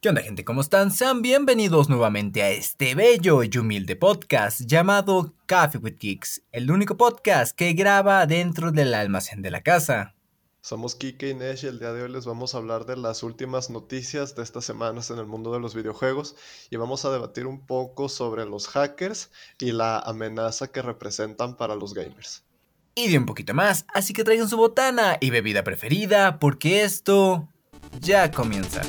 ¿Qué onda gente? ¿Cómo están? Sean bienvenidos nuevamente a este bello y humilde podcast llamado Coffee with Geeks, el único podcast que graba dentro del almacén de la casa. Somos Kike y Nesh y el día de hoy les vamos a hablar de las últimas noticias de estas semanas en el mundo de los videojuegos y vamos a debatir un poco sobre los hackers y la amenaza que representan para los gamers. Y de un poquito más, así que traigan su botana y bebida preferida porque esto ya comienza.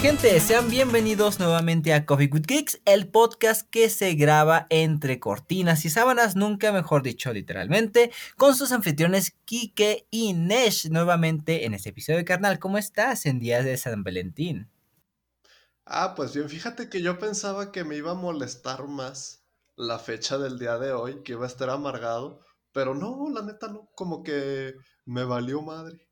Gente? Sean bienvenidos nuevamente a Coffee with Geeks, el podcast que se graba entre cortinas y sábanas, nunca mejor dicho literalmente, con sus anfitriones Kike y Nesh nuevamente en este episodio de Carnal. ¿Cómo estás en días de San Valentín? Ah, pues bien, fíjate que yo pensaba que me iba a molestar más la fecha del día de hoy, que iba a estar amargado, pero no, la neta no, como que me valió madre.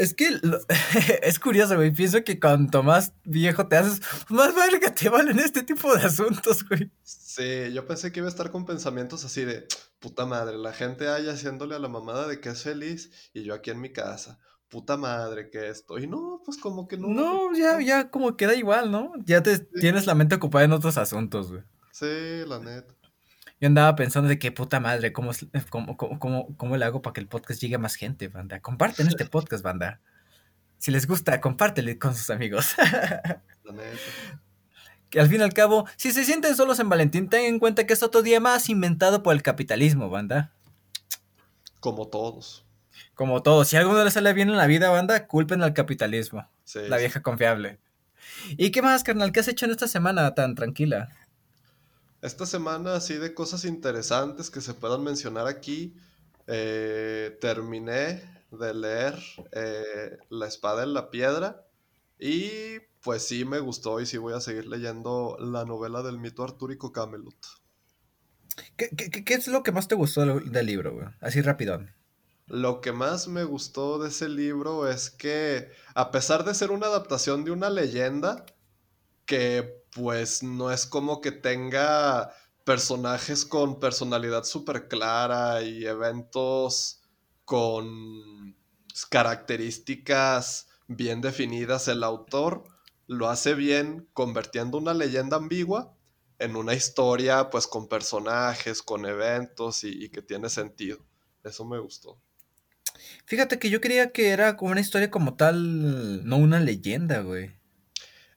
Es que es curioso, güey. Pienso que cuanto más viejo te haces, más que te valen este tipo de asuntos, güey. Sí, yo pensé que iba a estar con pensamientos así de puta madre, la gente ahí haciéndole a la mamada de que es feliz y yo aquí en mi casa. Puta madre, que esto. Y no, pues como que no. No, ya, ya como queda igual, ¿no? Ya te tienes la mente ocupada en otros asuntos, güey. Sí, la neta. Yo andaba pensando de qué puta madre, ¿cómo, cómo, cómo, cómo le hago para que el podcast llegue a más gente, banda? Comparten este podcast, banda. Si les gusta, compártelo con sus amigos. que al fin y al cabo, si se sienten solos en Valentín, tengan en cuenta que es otro día más inventado por el capitalismo, banda. Como todos. Como todos. Si a alguno le sale bien en la vida, banda, culpen al capitalismo. la vieja confiable. ¿Y qué más, carnal? ¿Qué has hecho en esta semana tan tranquila? Esta semana, así de cosas interesantes que se puedan mencionar aquí, eh, terminé de leer eh, La espada en la piedra y pues sí me gustó y sí voy a seguir leyendo la novela del mito artúrico Camelot. ¿Qué, qué, es lo que más te gustó del libro, güey? Así rápido. Lo que más me gustó de ese libro es que, a pesar de ser una adaptación de una leyenda, que pues no es como que tenga personajes con personalidad súper clara y eventos con características bien definidas. El autor lo hace bien convirtiendo una leyenda ambigua en una historia pues con personajes, con eventos y, y que tiene sentido. Eso me gustó. Fíjate que yo creía que era como una historia como tal, no una leyenda, güey.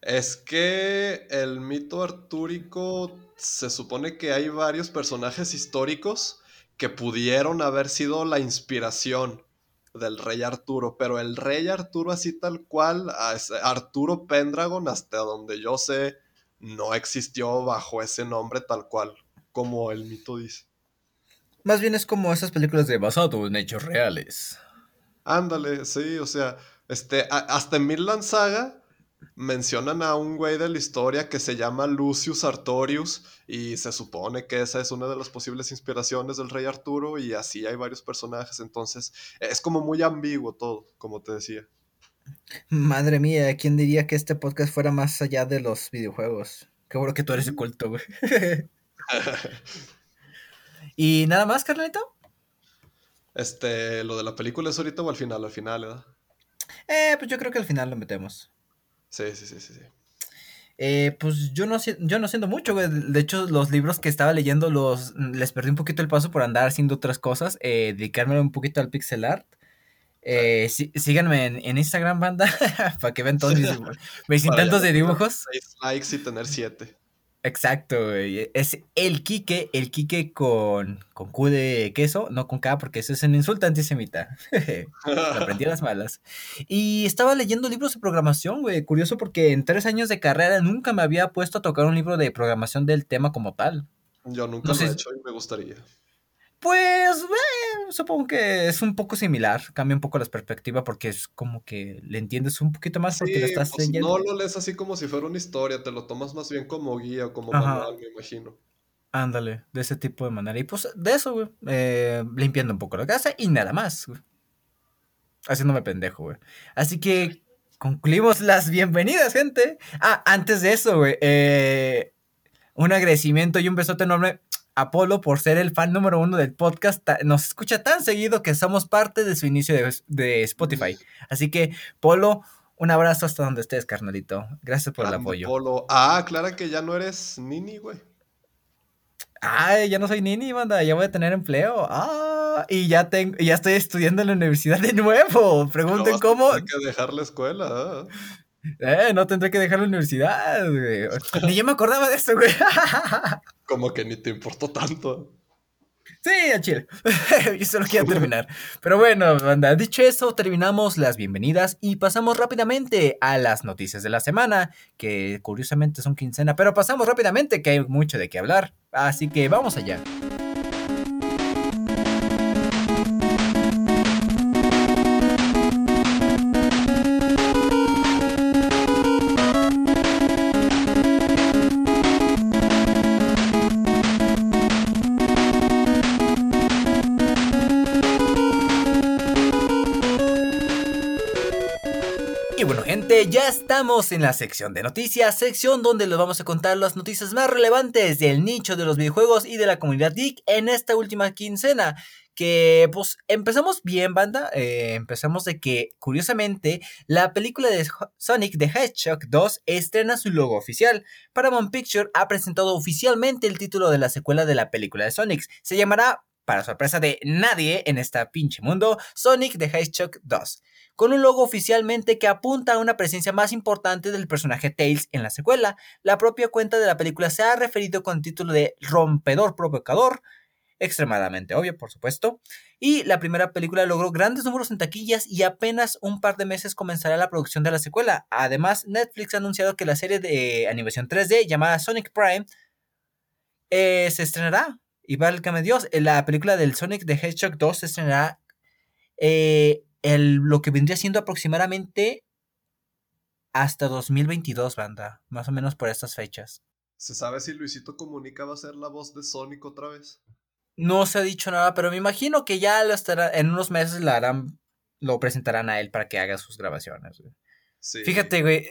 Es que el mito artúrico se supone que hay varios personajes históricos que pudieron haber sido la inspiración del rey Arturo, pero el rey Arturo así tal cual, Arturo Pendragon, hasta donde yo sé, no existió bajo ese nombre tal cual, como el mito dice. Más bien es como esas películas de basado en hechos reales. Ándale, sí, o sea, este, hasta en Midland Saga mencionan a un güey de la historia que se llama Lucius Artorius y se supone que esa es una de las posibles inspiraciones del rey Arturo y así hay varios personajes, entonces es como muy ambiguo todo, como te decía. Madre mía, ¿quién diría que este podcast fuera más allá de los videojuegos? Qué bueno que tú eres el culto, güey. ¿Y nada más, carnalito? Este, lo de la película es ahorita o al final, al final, ¿verdad? Eh, pues yo creo que al final lo metemos. Sí, sí, sí, sí. Eh, pues yo no, yo no siento mucho, güey. De hecho, los libros que estaba leyendo los les perdí un poquito el paso por andar haciendo otras cosas. Eh, dedicarme un poquito al pixel art. Eh, síganme en, Instagram, banda, para que vean todos mis, intentos de dibujos. Seis likes y tener siete. Exacto, güey. Es el Quique, el Quique con, con Q de queso, no con K, porque eso es un insulto antisemita. Aprendí a las malas. Y estaba leyendo libros de programación, güey. Curioso porque en tres años de carrera nunca me había puesto a tocar un libro de programación del tema como tal. Yo nunca lo he hecho y me gustaría. Pues, supongo que es un poco similar. Cambia un poco la perspectiva porque es como que le entiendes un poquito más porque lo estás leyendo. No lo lees así como si fuera una historia, te lo tomas más bien como guía o como manual, me imagino. Ándale, de ese tipo de manera. Y pues de eso, güey. Eh, limpiando un poco la casa y nada más, güey. Haciéndome pendejo, güey. Así que concluimos las bienvenidas, gente. Ah, antes de eso, güey. Eh, un agradecimiento y un besote enorme a Polo por ser el fan número uno del podcast. Nos escucha tan seguido que somos parte de su inicio de, Spotify. Así que, Polo, un abrazo hasta donde estés, carnalito. Gracias por el apoyo. Polo. Ah, claro que ya no eres Nini, güey. Ay, ya no soy Nini, banda. Ya voy a tener empleo. Ah, y ya tengo, ya estoy estudiando en la universidad de nuevo. Pregunten cómo. Hay que dejar la escuela. Ah. Eh, no tendré que dejar la universidad, güey. Ni yo me acordaba de eso, güey. Como que ni te importó tanto. Sí, al chile. yo solo quiero terminar. Pero bueno, banda, dicho eso, terminamos las bienvenidas y pasamos rápidamente a las noticias de la semana, que curiosamente son quincena, pero pasamos rápidamente, que hay mucho de qué hablar. Así que vamos allá. Ya estamos en la sección de noticias, sección donde les vamos a contar las noticias más relevantes del nicho de los videojuegos y de la comunidad geek en esta última quincena. Que pues empezamos bien, banda. Eh, empezamos de que, curiosamente, la película de Sonic the Hedgehog 2 estrena su logo oficial. Paramount Picture ha presentado oficialmente el título de la secuela de la película de Sonic. Se llamará para sorpresa de nadie en este pinche mundo, Sonic the Hedgehog 2 con un logo oficialmente que apunta a una presencia más importante del personaje Tails en la secuela. La propia cuenta de la película se ha referido con el título de Rompedor Provocador, extremadamente obvio, por supuesto. Y la primera película logró grandes números en taquillas y apenas un par de meses comenzará la producción de la secuela. Además, Netflix ha anunciado que la serie de animación 3D llamada Sonic Prime eh, se estrenará. Y válgame Dios, la película del Sonic the Hedgehog 2 se estrenará eh, el, lo que vendría siendo aproximadamente hasta 2022, banda, más o menos por estas fechas. ¿Se sabe si Luisito Comunica va a ser la voz de Sonic otra vez? No se ha dicho nada, pero me imagino que ya lo estará, en unos meses la harán, lo presentarán a él para que haga sus grabaciones. Sí. Fíjate, güey,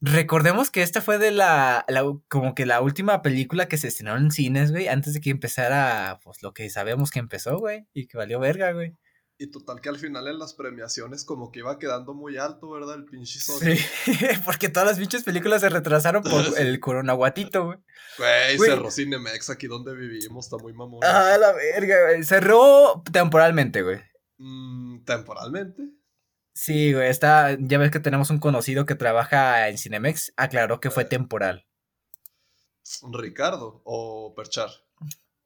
recordemos que esta fue de la, la, como que la última película que se estrenó en cines, güey, antes de que empezara, pues, lo que sabemos que empezó, güey, y que valió verga, güey. Y total que al final en las premiaciones como que iba quedando muy alto, ¿verdad? El pinche Sonic. Sí, porque todas las pinches películas se retrasaron por el coronaguatito, güey. Güey, cerró Cinemex aquí donde vivimos, está muy mamón. Ah, la verga, güey. Cerró temporalmente, güey. Mm, ¿Temporalmente? Sí, güey, está, ya ves que tenemos un conocido que trabaja en Cinemex, aclaró que fue eh. temporal. Ricardo o Perchar.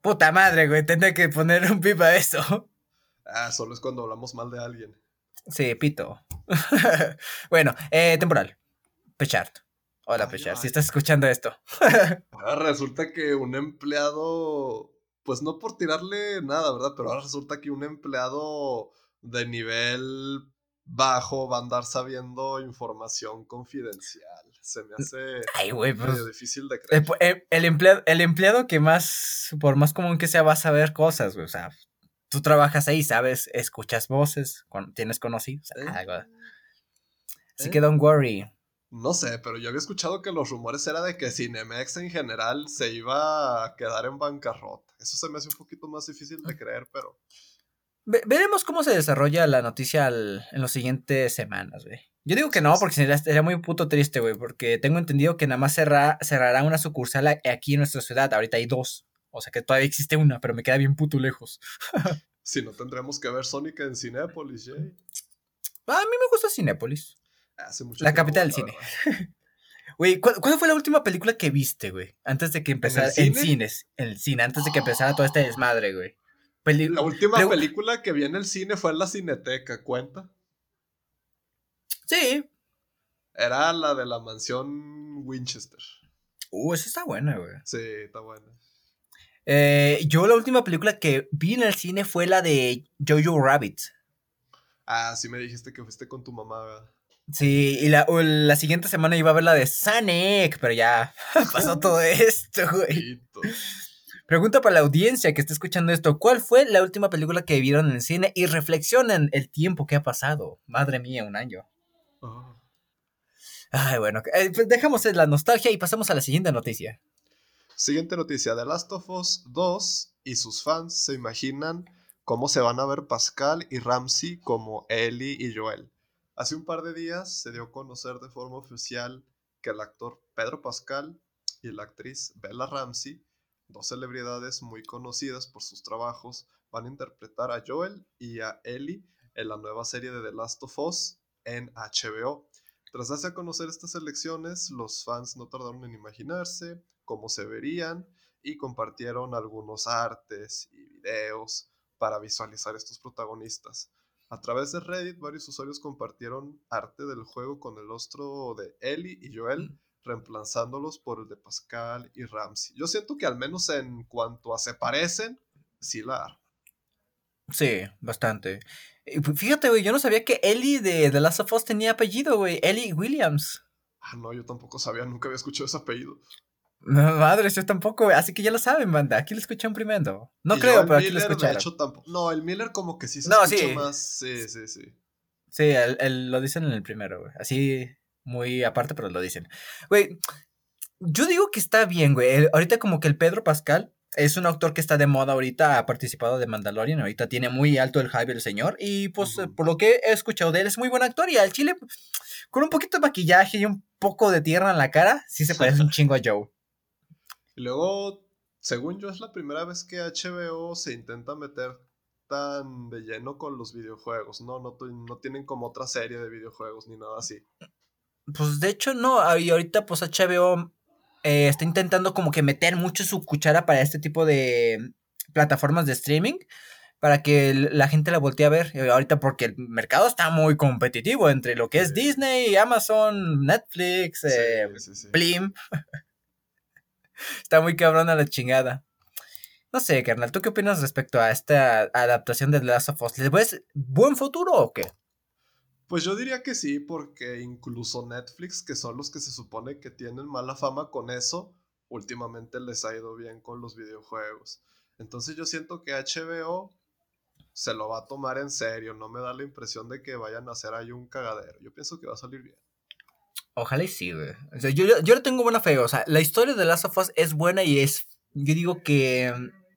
Puta madre, güey, tendré que poner un pipa a eso. Ah, solo es cuando hablamos mal de alguien. Sí, pito. bueno, eh, temporal. Pechard. Hola, Pechard, si estás escuchando esto. ahora resulta que un empleado, pues no por tirarle nada, ¿verdad? Pero ahora resulta que un empleado de nivel bajo va a andar sabiendo información confidencial. Se me hace Ay, pues, difícil de creer. El, el, empleado, el empleado que más, por más común que sea, va a saber cosas, güey. O sea, tú trabajas ahí, ¿sabes? Escuchas voces, tienes conocidos, algo. Así que don't worry. No sé, pero yo había escuchado que los rumores era de que Cinemex en general se iba a quedar en bancarrota. Eso se me hace un poquito más difícil de creer, pero... veremos cómo se desarrolla la noticia en las siguientes semanas, güey. Yo digo que no, porque sería, muy puto triste, güey, porque tengo entendido que nada más cerrará una sucursal aquí en nuestra ciudad. Ahorita hay dos. O sea que todavía existe una, pero me queda bien puto lejos. si no tendremos que ver Sonic en Cinépolis, Jay. A mí me gusta Cinépolis. Hace mucho la capital del cine. Güey, ¿cuándo fue la última película que viste, güey? Antes de que empezara. ¿En, cines. En el cine, antes de que empezara todo este desmadre, güey. la última película que vi en el cine fue en la Cineteca, ¿cuenta? Sí. Era la de la mansión Winchester. Uh, esa está buena, güey. Sí, está buena. Eh, yo la última película que vi en el cine fue la de Jojo Rabbit. Ah, sí me dijiste que fuiste con tu mamá, ¿verdad? Sí, y la, la, siguiente semana iba a ver la de Sonic, pero ya pasó todo esto, güey. Pregunta para la audiencia que está escuchando esto, ¿cuál fue la última película que vieron en el cine? Y reflexionen el tiempo que ha pasado. Madre mía, un año. Oh. Ay, bueno, eh, pues dejamos la nostalgia y pasamos a la siguiente noticia. Siguiente noticia, The Last of Us 2 y sus fans se imaginan cómo se van a ver Pascal y Ramsey como Ellie y Joel. Hace un par de días se dio a conocer de forma oficial que el actor Pedro Pascal y la actriz Bella Ramsey, dos celebridades muy conocidas por sus trabajos, van a interpretar a Joel y a Ellie en la nueva serie de The Last of Us en HBO. Tras darse a conocer estas elecciones, los fans no tardaron en imaginarse cómo se verían y compartieron algunos artes y videos para visualizar estos protagonistas. A través de Reddit, varios usuarios compartieron arte del juego con el rostro de Ellie y Joel, mm. reemplazándolos por el de Pascal y Ramsey. Yo siento que al menos en cuanto a se parecen, sí la arman. Sí, bastante. Pues, fíjate, güey, yo no sabía que Ellie de The Last of Us tenía apellido, güey. Ellie Williams. Ah, no, yo tampoco sabía, nunca había escuchado ese apellido. Madre, yo tampoco, así que ya lo saben, banda. Aquí lo escuchan primero. No creo, pero aquí lo escucharon. No, el Miller como que sí se no, escucha más. Sí, sí, sí. Sí, el, lo dicen en el primero, güey. Así, muy aparte, pero lo dicen. Güey, yo digo que está bien, güey. ahorita como que el Pedro Pascal es un actor que está de moda ahorita, ha participado de Mandalorian, ahorita tiene muy alto el hype el señor y pues por lo que he escuchado de él es muy buen actor y al chile con un poquito de maquillaje y un poco de tierra en la cara, sí se parece un chingo a Joe. Y luego, según yo, es la primera vez que HBO se intenta meter tan de lleno con los videojuegos, ¿no? No, no tienen como otra serie de videojuegos ni nada así. Pues de hecho no, y ahorita pues HBO eh, está intentando como que meter mucho su cuchara para este tipo de plataformas de streaming para que la gente la voltee a ver eh, ahorita porque el mercado está muy competitivo entre lo que es Disney, Amazon, Netflix, eh, Blim. está muy cabrón a la chingada. No sé, carnal, ¿tú qué opinas respecto a esta adaptación de The Last of Us? ¿Les ves buen futuro o qué? Pues yo diría que sí, porque incluso Netflix, que son los que se supone que tienen mala fama con eso, últimamente les ha ido bien con los videojuegos. Entonces yo siento que HBO se lo va a tomar en serio, no me da la impresión de que vayan a hacer ahí un cagadero. Yo pienso que va a salir bien. Ojalá y sí, güey. O sea, yo, yo le tengo buena fe. O sea, la historia de Last of Us es buena y es. Yo digo que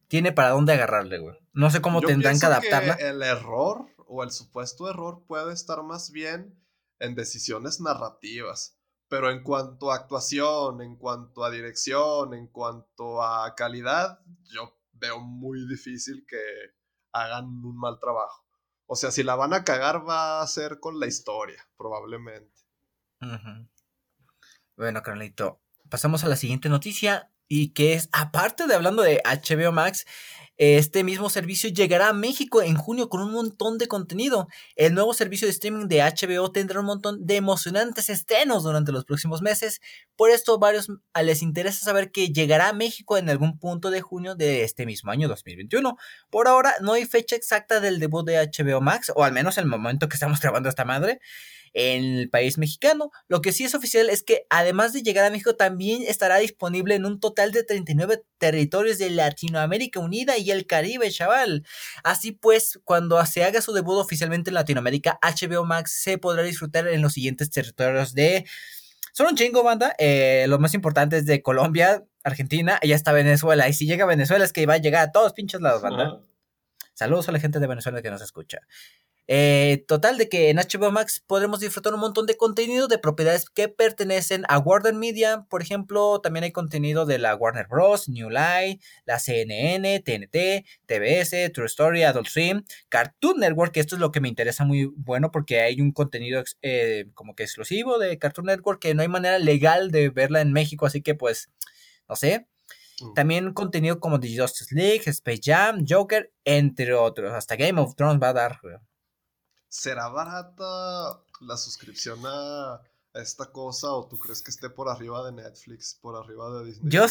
tiene para dónde agarrarle, güey. No sé cómo tendrán que adaptarla. el error o el supuesto error puede estar más bien en decisiones narrativas. Pero en cuanto a actuación, en cuanto a dirección, en cuanto a calidad, yo veo muy difícil que hagan un mal trabajo. O sea, si la van a cagar va a ser con la historia, probablemente. Bueno, Carlito, pasamos a la siguiente noticia y que es, aparte de hablando de HBO Max, este mismo servicio llegará a México en junio con un montón de contenido. El nuevo servicio de streaming de HBO tendrá un montón de emocionantes estrenos durante los próximos meses. Por esto, varios les interesa saber que llegará a México en algún punto de junio de este mismo año 2021. Por ahora, no hay fecha exacta del debut de HBO Max, o al menos el momento que estamos grabando esta madre en el país mexicano. Lo que sí es oficial es que además de llegar a México también estará disponible en un total de 39 territorios de Latinoamérica Unida y el Caribe, chaval. Así pues, cuando se haga su debut oficialmente en Latinoamérica, HBO Max se podrá disfrutar en los siguientes territorios de... Son un chingo, banda. Eh, lo más importante es de Colombia, Argentina y hasta Venezuela. Y si llega a Venezuela es que va a llegar a todos pinches lados, banda. Saludos a la gente de Venezuela que nos escucha. Eh, total de que en HBO Max podremos disfrutar un montón de contenido de propiedades que pertenecen a Warner Media. Por ejemplo, también hay contenido de la Warner Bros., New Light, la CNN, TNT, TBS, True Story, Adult Swim, Cartoon Network, que esto es lo que me interesa muy bueno porque hay un contenido eh, como que exclusivo de Cartoon Network que no hay manera legal de verla en México, así que pues, no sé. Mm. También contenido como The Justice League, Space Jam, Joker, entre otros. Hasta Game of Thrones va a dar. ¿Será barata la suscripción a, esta cosa o tú crees que esté por arriba de Netflix, por arriba de Disney yo,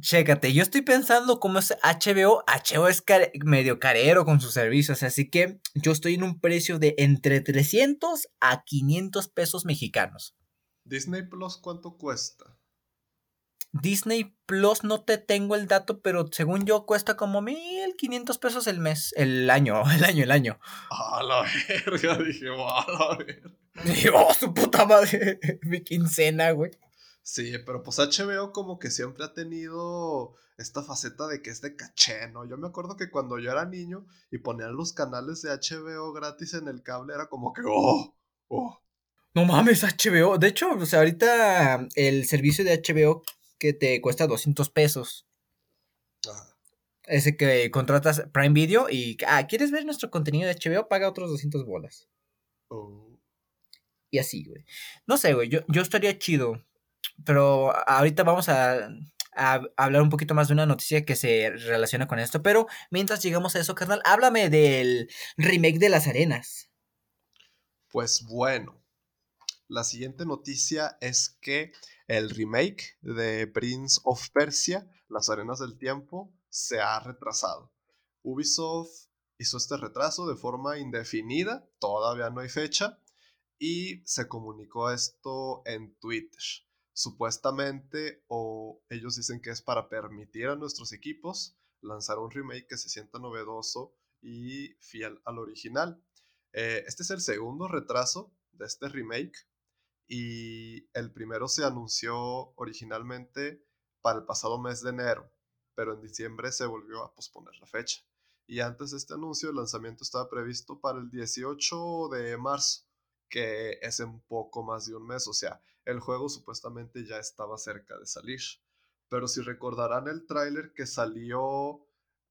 Chécate, yo estoy pensando cómo es HBO. HBO es medio carero con sus servicios, así que yo estoy en un precio de entre 300 a 500 pesos mexicanos. ¿Disney Plus cuánto cuesta? Disney Plus no te tengo el dato, pero según yo cuesta como 1500 pesos el mes, el año, el año, el año. A la verga, dije, a la verga. oh, su puta madre, mi quincena, güey. Sí, pero pues HBO como que siempre ha tenido esta faceta de que es de caché, ¿no? Yo me acuerdo que cuando yo era niño y ponían los canales de HBO gratis en el cable, era como que, oh, oh. No mames, HBO. De hecho, o sea, ahorita el servicio de HBO que te cuesta 200 pesos. Ese que contratas Prime Video y, ah, ¿quieres ver nuestro contenido de HBO? Paga otros 200 bolas. Oh. Y así, güey. No sé, güey, yo, yo estaría chido pero ahorita vamos a, hablar un poquito más de una noticia que se relaciona con esto. Pero mientras llegamos a eso, carnal, háblame del remake de Las Arenas. Pues bueno, la siguiente noticia es que el remake de Prince of Persia, Las Arenas del Tiempo, se ha retrasado. Ubisoft hizo este retraso de forma indefinida, todavía no hay fecha, y se comunicó esto en Twitter supuestamente o ellos dicen que es para permitir a nuestros equipos lanzar un remake que se sienta novedoso y fiel al original. Eh, este es el segundo retraso de este remake y el primero se anunció originalmente para el pasado mes de enero, pero en diciembre se volvió a posponer la fecha. Y antes de este anuncio el lanzamiento estaba previsto para el 18 de marzo que es en poco más de un mes, o sea, el juego supuestamente ya estaba cerca de salir. Pero si recordarán el tráiler que salió,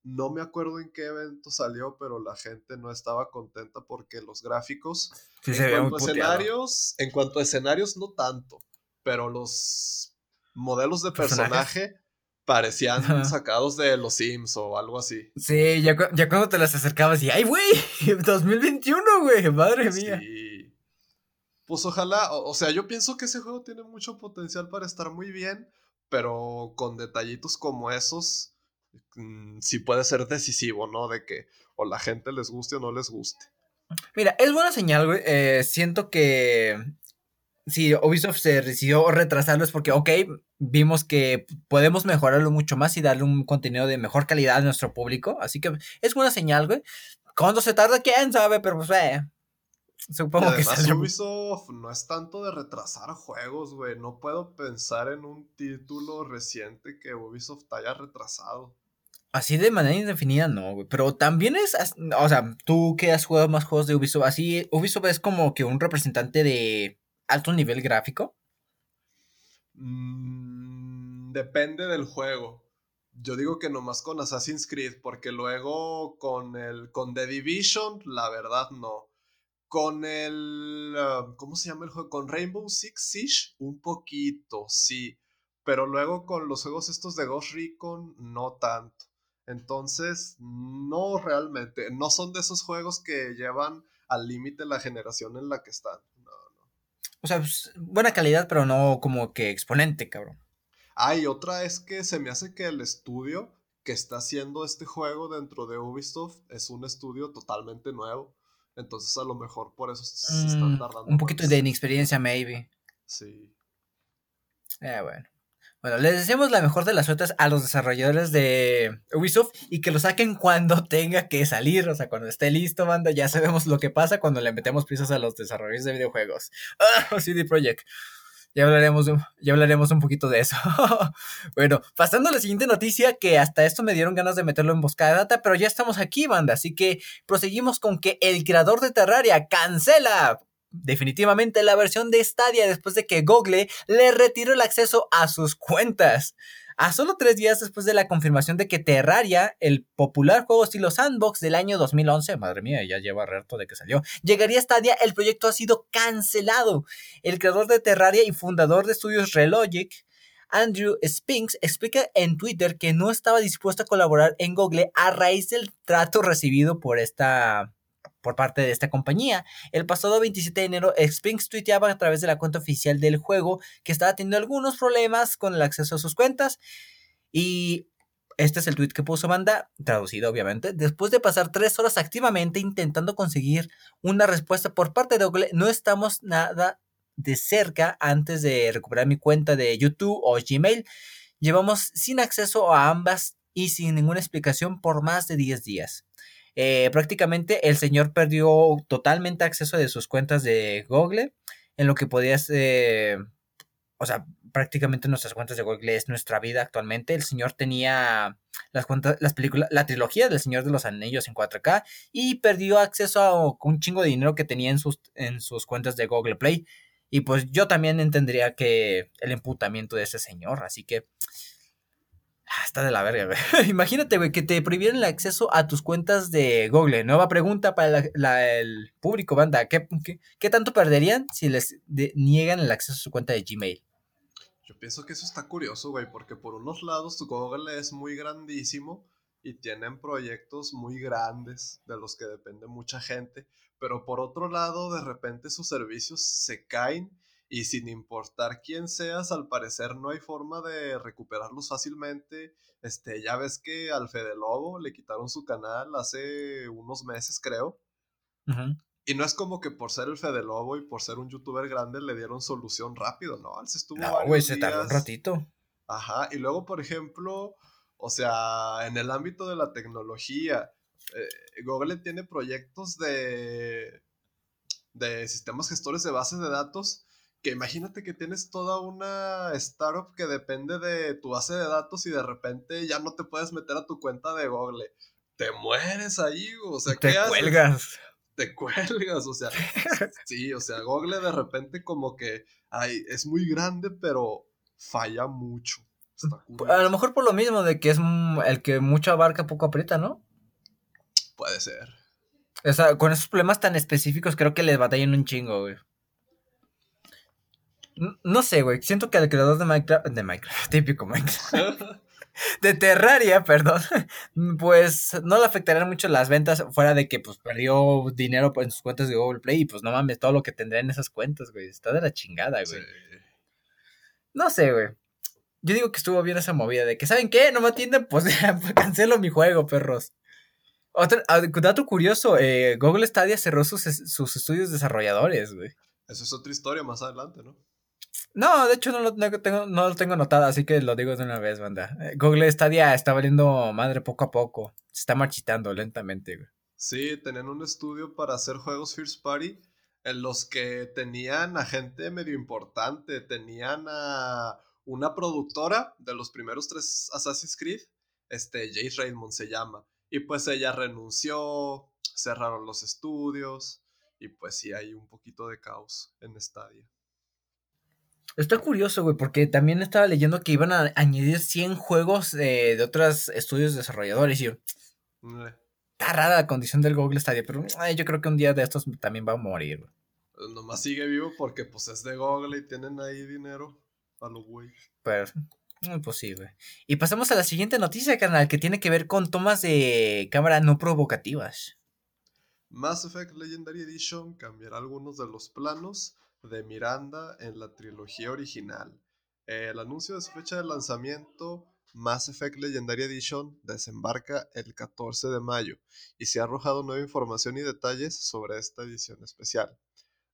no me acuerdo en qué evento salió, pero la gente no estaba contenta porque los gráficos, en cuanto a escenarios, en cuanto a escenarios no tanto, pero los modelos de personaje parecían sacados de los Sims o algo así. Sí, ya, ya cuando te las acercabas y ¡ay, güey! 2021, güey, madre mía. Sí pues ojalá, o, sea, yo pienso que ese juego tiene mucho potencial para estar muy bien, pero con detallitos como esos, mm, sí puede ser decisivo, ¿no? De que o la gente les guste o no les guste. Mira, es buena señal, güey. Eh, siento que si Ubisoft se decidió retrasarlo es porque, ok, vimos que podemos mejorarlo mucho más y darle un contenido de mejor calidad a nuestro público. Así que es buena señal, güey. ¿Cuándo se tarda? ¿Quién sabe? Pero pues, eh, Supongo que que Ubisoft no es tanto de retrasar juegos, güey. No puedo pensar en un título reciente que Ubisoft haya retrasado. Así de manera indefinida, no, güey. Pero también es. O sea, tú que has jugado más juegos de Ubisoft, así. Ubisoft es como que un representante de alto nivel gráfico. Mm, depende del juego. Yo digo que nomás con Assassin's Creed, porque luego con el. con The Division, la verdad no. Con el. Ah, ¿Cómo se llama el juego? Con Rainbow Six Siege, un poquito, sí. Pero luego con los juegos estos de Ghost Recon, no tanto. Entonces, no realmente. No son de esos juegos que llevan al límite la generación en la que están. No, no. O sea, pues, buena calidad, pero no como que exponente, cabrón. Ah, y otra es que se me hace que el estudio que está haciendo este juego dentro de Ubisoft es un estudio totalmente nuevo. Entonces a lo mejor por eso se están mm, tardando. Un poquito de inexperiencia, maybe. Sí. Eh, bueno. Bueno, les deseamos la mejor de las suertes a los desarrolladores de Ubisoft y que lo saquen cuando tenga que salir, o sea, cuando esté listo, banda, ya sabemos lo que pasa cuando le metemos prisas a los desarrolladores de videojuegos. Ah, CD Projekt. Ya hablaremos, ya hablaremos un poquito de eso. bueno, pasando a la siguiente noticia, que hasta esto me dieron ganas de meterlo en busca de data, pero ya estamos aquí, banda. Así que proseguimos con que el creador de Terraria cancela definitivamente la versión de Stadia después de que Google le retiró el acceso a sus cuentas. A solo tres días después de la confirmación de que Terraria, el popular juego estilo sandbox del año 2011, madre mía, ya lleva rato de que salió, llegaría a Stadia, el proyecto ha sido cancelado. El creador de Terraria y fundador de estudios Relogic, Andrew Spinks explica en Twitter que no estaba dispuesto a colaborar en Google a raíz del trato recibido por esta por parte de esta compañía. El pasado 27 de enero, Spinks tuiteaba a través de la cuenta oficial del juego que estaba teniendo algunos problemas con el acceso a sus cuentas y este es el tweet que puso Banda, traducido obviamente. Después de pasar tres horas activamente intentando conseguir una respuesta por parte de Google, no estamos nada de cerca antes de recuperar mi cuenta de YouTube o Gmail llevamos sin acceso a ambas y sin ninguna explicación por más de 10 días. Eh, prácticamente el señor perdió totalmente acceso de sus cuentas de Google, en lo que podía ser, o sea, prácticamente nuestras cuentas de Google es nuestra vida actualmente. El señor tenía las cuentas, las películas, la trilogía del Señor de los Anillos en 4K y perdió acceso a un chingo de dinero que tenía en sus, en sus cuentas de Google Play. Y pues yo también entendería que el emputamiento de ese señor, así que está de la verga, güey. Imagínate, güey, que te prohibieran el acceso a tus cuentas de Google. Nueva pregunta para el público, banda. ¿Qué, qué, tanto perderían si les niegan el acceso a su cuenta de Gmail? Yo pienso que eso está curioso, güey, porque por unos lados tu Google es muy grandísimo y tienen proyectos muy grandes de los que depende mucha gente, pero por otro lado, de repente sus servicios se caen y sin importar quién seas, al parecer no hay forma de recuperarlos fácilmente. Este, ya ves que al Fede Lobo le quitaron su canal hace unos meses, creo. Y no es como que por ser el Fede Lobo y por ser un youtuber grande le dieron solución rápido, ¿no? Él se estuvo. No, güey, se tardó un ratito. Ajá, y luego, por ejemplo, o sea, en el ámbito de la tecnología, eh, Google tiene proyectos de, de sistemas gestores de bases de datos que imagínate que tienes toda una startup que depende de tu base de datos y de repente ya no te puedes meter a tu cuenta de Google. Te mueres ahí, o sea, ¿qué te cuelgas. Te cuelgas, o sea, sí, o sea, Google de repente como que ay, es muy grande, pero falla mucho. a lo mejor por lo mismo de que es el que mucho abarca poco aprieta, ¿no? Puede ser. O sea, con esos problemas tan específicos creo que les batallan un chingo, güey. No sé, güey. Siento que el creador de Minecraft. De Minecraft, típico Minecraft. de Terraria, perdón. Pues no le afectarían mucho las ventas. Fuera de que pues perdió dinero en sus cuentas de Google Play. Y pues no mames, todo lo que tendría en esas cuentas, güey. Está de la chingada, güey. No sé, güey. Yo digo que estuvo bien esa movida de que, ¿saben qué? No me atienden, pues ya, cancelo mi juego, perros. Otro ah, dato curioso, eh, Google Stadia cerró sus, sus estudios desarrolladores, güey. Eso es otra historia más adelante, ¿no? No, de hecho no lo tengo, no lo tengo notado, así que lo digo de una vez, banda. Eh, Google Stadia está valiendo madre poco a poco. Se está marchitando lentamente, güey. Sí, tenían un estudio para hacer juegos First Party en los que tenían a gente medio importante. Tenían a una productora de los primeros tres Assassin's Creed, este, Jace Raymond se llama. Y pues ella renunció, cerraron los estudios y pues sí hay un poquito de caos en Stadia. Está curioso, güey, porque también estaba leyendo que iban a añadir 100 juegos de otros estudios desarrolladores. Y yo, está rara la condición del Google Stadia, pero yo creo que un día de estos también va a morir. Güey. Pues nomás sigue vivo porque pues es de Google y tienen ahí dinero a los güey. Pues, pues sí, güey. Y pasamos a la siguiente noticia, canal, que tiene que ver con tomas de cámara no provocativas. Mass Effect Legendary Edition cambiará algunos de los planos de Miranda en la trilogía original. El anuncio de su fecha de lanzamiento, Mass Effect Legendary Edition, desembarca el 14 de mayo y se ha arrojado nueva información y detalles sobre esta edición especial.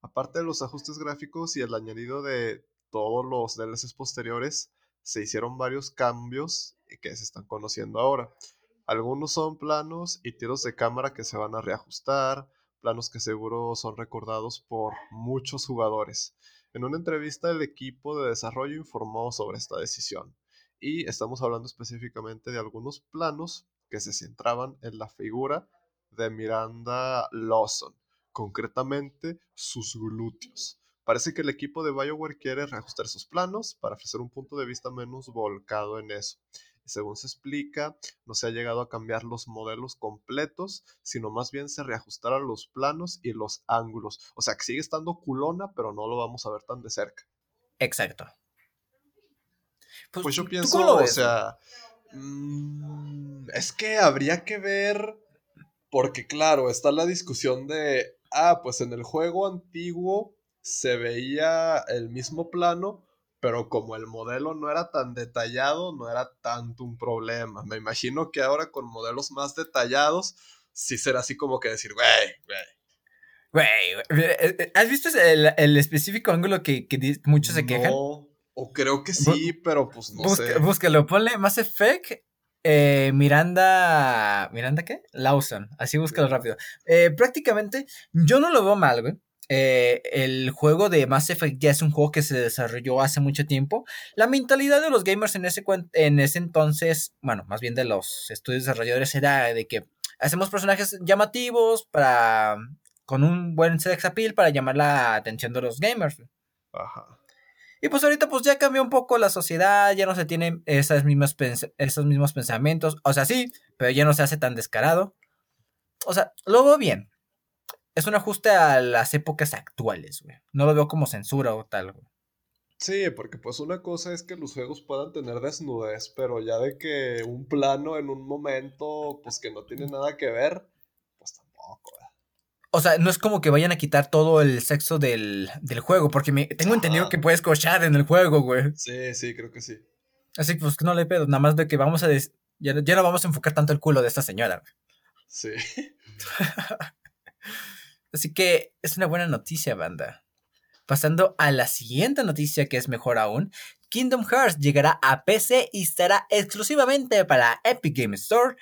Aparte de los ajustes gráficos y el añadido de todos los DLCs posteriores, se hicieron varios cambios que se están conociendo ahora. Algunos son planos y tiros de cámara que se van a reajustar, planos que seguro son recordados por muchos jugadores. En una entrevista el equipo de desarrollo informó sobre esta decisión y estamos hablando específicamente de algunos planos que se centraban en la figura de Miranda Lawson, concretamente sus glúteos. Parece que el equipo de BioWare quiere reajustar sus planos para ofrecer un punto de vista menos volcado en eso según se explica, no se ha llegado a cambiar los modelos completos, sino más bien se reajustaron los planos y los ángulos. O sea, que sigue estando culona, pero no lo vamos a ver tan de cerca. Exacto. Pues, pues yo pienso, o sea, mm, es que habría que ver, porque claro, está la discusión de, ah, pues en el juego antiguo se veía el mismo plano, pero como el modelo no era tan detallado, no era tanto un problema. Me imagino que ahora con modelos más detallados, sí será así como que decir, güey, güey. Güey, eh, eh, ¿has visto el, específico ángulo que, muchos se quejan? No, O creo que sí, pero pues no sé. Búscalo, ponle Mass Effect eh, Miranda. ¿Miranda qué? Lawson. Así búscalo rápido. Eh, prácticamente, yo no lo veo mal, güey. Eh, el juego de Mass Effect ya es un juego que se desarrolló hace mucho tiempo. La mentalidad de los gamers en ese, en ese entonces, bueno, más bien de los estudios desarrolladores, era de que hacemos personajes llamativos para con un buen sex appeal para llamar la atención de los gamers. Ajá. Y pues ahorita pues ya cambió un poco la sociedad, ya no se tienen esas mismas esos mismos pensamientos. O sea, sí, pero ya no se hace tan descarado. O sea, lo veo bien. Es un ajuste a las épocas actuales, güey. No lo veo como censura o tal, güey. Sí, porque pues una cosa es que los juegos puedan tener desnudez, pero ya de que un plano en un momento, pues que no tiene nada que ver, pues tampoco, güey. O sea, no es como que vayan a quitar todo el sexo del, juego, porque me, tengo entendido que puedes cochar en el juego, güey. Sí, sí, creo que sí. Así que pues no le pedo, nada más de que vamos a... Ya, no vamos a enfocar tanto el culo de esta señora. Sí. Así que es una buena noticia, banda. Pasando a la siguiente noticia que es mejor aún, Kingdom Hearts llegará a PC y estará exclusivamente para Epic Games Store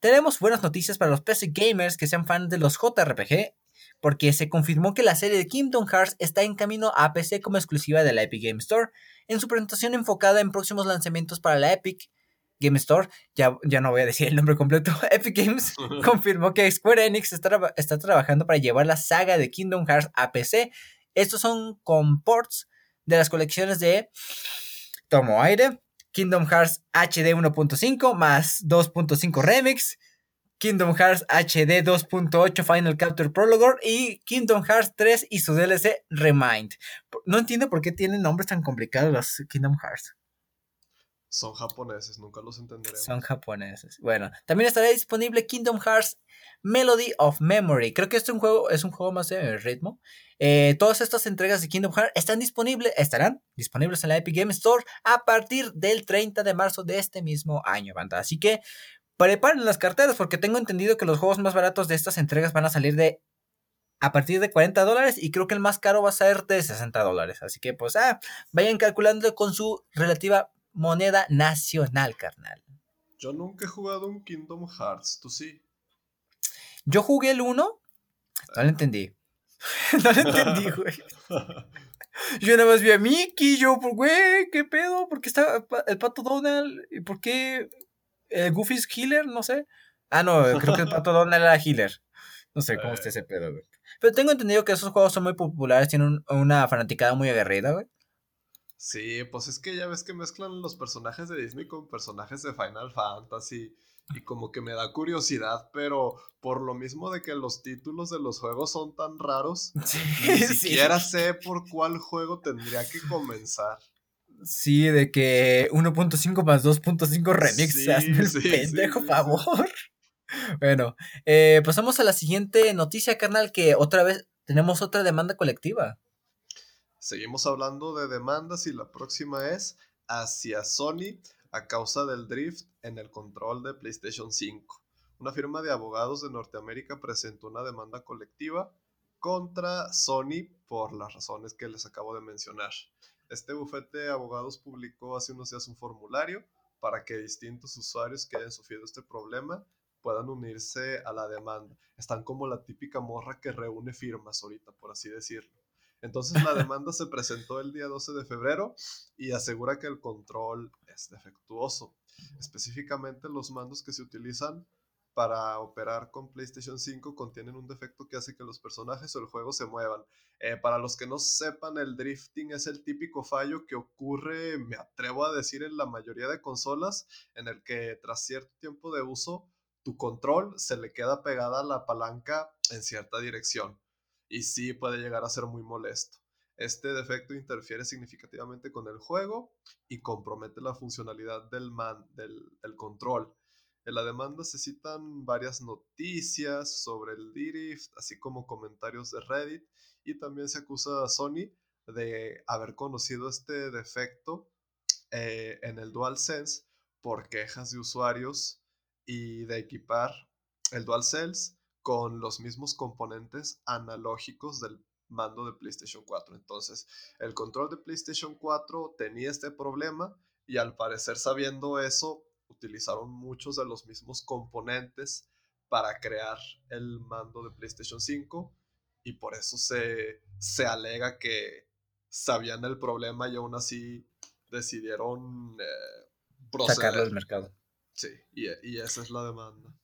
tenemos buenas noticias para los PC gamers que sean fans de los JRPG, porque se confirmó que la serie de Kingdom Hearts está en camino a PC como exclusiva de la Epic Game Store. En su presentación enfocada en próximos lanzamientos para la Epic Game Store, ya, ya no voy a decir el nombre completo, Epic Games confirmó que Square Enix está, está trabajando para llevar la saga de Kingdom Hearts a PC. Estos son comports de las colecciones de Tomo Aire, Kingdom Hearts HD 1.5 más 2.5 Remix, Kingdom Hearts HD 2.8 Final Capture Prologue y Kingdom Hearts 3 y su DLC Remind. No entiendo por qué tienen nombres tan complicados los Kingdom Hearts. Son japoneses, nunca los entenderemos. Son japoneses. Bueno, también estará disponible Kingdom Hearts Melody of Memory. Creo que este es un juego, es un juego más de ritmo. Eh, todas estas entregas de Kingdom Hearts están disponibles, estarán disponibles en la Epic Game Store a partir del 30 de marzo de este mismo año, banda. Así que preparen las carteras porque tengo entendido que los juegos más baratos de estas entregas van a salir de a partir de 40 dólares y creo que el más caro va a ser de 60 dólares. Así que pues ah, vayan calculando con su relativa moneda nacional, carnal. Yo nunca he jugado un Kingdom Hearts, ¿tú sí? Yo jugué el 1, no lo entendí. no lo entendí, güey. Yo nada más vi a Mickey, yo, pues, güey, ¿qué pedo? ¿Por qué está el pato Donald? ¿Y por qué el Goofy es healer? No sé. Ah, no, creo que el pato Donald era healer. No sé cómo está ese pedo, güey. Pero tengo entendido que esos juegos son muy populares, tienen una fanaticada muy aguerrida, güey. Sí, pues es que ya ves que mezclan los personajes de Disney con personajes de Final Fantasy. Y como que me da curiosidad, pero por lo mismo de que los títulos de los juegos son tan raros, ni siquiera sé por cuál juego tendría que comenzar. Sí, de que 1.5 más 2.5 remix, sí, hazme el pendejo, favor. Bueno, eh, pasamos a la siguiente noticia, carnal, que otra vez tenemos otra demanda colectiva. Seguimos hablando de demandas y la próxima es hacia Sony a causa del drift en el control de PlayStation 5. Una firma de abogados de Norteamérica presentó una demanda colectiva contra Sony por las razones que les acabo de mencionar. Este bufete de abogados publicó hace unos días un formulario para que distintos usuarios que hayan sufrido este problema puedan unirse a la demanda. Están como la típica morra que reúne firmas ahorita, por así decirlo. Entonces la demanda se presentó el día 12 de febrero y asegura que el control es defectuoso. Específicamente los mandos que se utilizan para operar con PlayStation 5 contienen un defecto que hace que los personajes o el juego se muevan. Eh, para los que no sepan, el drifting es el típico fallo que ocurre, me atrevo a decir, en la mayoría de consolas, en el que tras cierto tiempo de uso, tu control se le queda pegada a la palanca en cierta dirección y sí puede llegar a ser muy molesto. Este defecto interfiere significativamente con el juego y compromete la funcionalidad del, man, del, control. En la demanda se citan varias noticias sobre el drift, así como comentarios de Reddit, y también se acusa a Sony de haber conocido este defecto eh, en el DualSense por quejas de usuarios y de equipar el DualSense con los mismos componentes analógicos del mando de PlayStation 4. Entonces, el control de PlayStation 4 tenía este problema y al parecer sabiendo eso, utilizaron muchos de los mismos componentes para crear el mando de PlayStation 5 y por eso se, se alega que sabían el problema y aún así decidieron eh, proceder. Sacarlo del mercado. Sí, y, y esa es la demanda.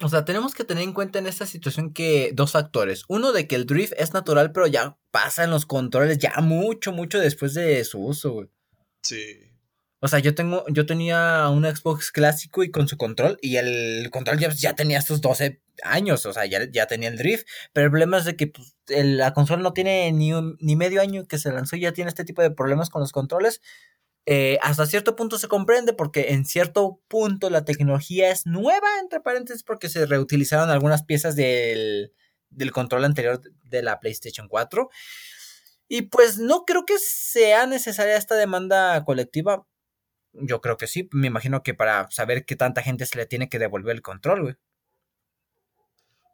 O sea, tenemos que tener en cuenta en esta situación que dos factores. Uno de que el drift es natural, pero ya pasa en los controles ya mucho, mucho después de su uso, güey. Sí. O sea, yo tengo, yo tenía un Xbox clásico y con su control, y el control ya, ya tenía estos 12 años, o sea, ya, ya tenía el drift. Pero el problema es de que pues, la consola no tiene ni, ni medio año que se lanzó y ya tiene este tipo de problemas con los controles. Eh, hasta cierto punto se comprende porque en cierto punto la tecnología es nueva, entre paréntesis, porque se reutilizaron algunas piezas del, del control anterior de la PlayStation 4. Y pues no creo que sea necesaria esta demanda colectiva. Yo creo que sí. Me imagino que para saber qué tanta gente se le tiene que devolver el control, güey.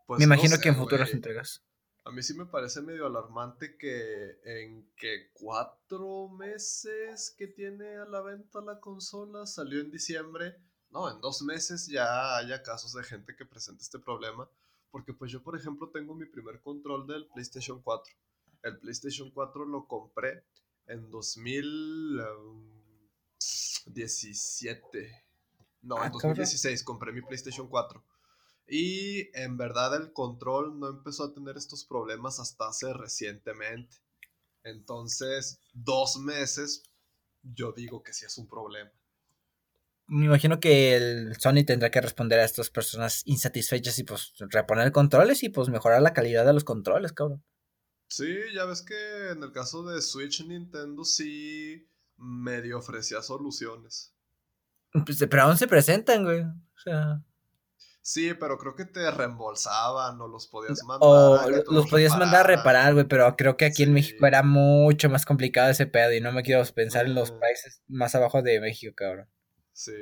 Pues me imagino que en futuras entregas. A mí sí me parece medio alarmante que en que cuatro meses que tiene a la venta la consola, salió en diciembre, no, en dos meses ya haya casos de gente que presente este problema. Porque pues yo, por ejemplo, tengo mi primer control del PlayStation 4. El PlayStation 4 lo compré en 2017. No, en 2016 ah, compré mi PlayStation 4. Y en verdad el control no empezó a tener estos problemas hasta hace recientemente. Entonces, dos meses, yo digo que sí es un problema. Me imagino que el Sony tendrá que responder a estas personas insatisfechas y pues reponer controles y pues mejorar la calidad de los controles, cabrón. Sí, ya ves que en el caso de Switch Nintendo sí medio ofrecía soluciones. Pues, pero aún se presentan, güey. O sea. Sí, pero creo que te reembolsaban o los podías mandar. O los, podías mandar a reparar, güey, pero creo que aquí en México era mucho más complicado ese pedo y no me quiero pensar en los países más abajo de México, cabrón. Sí.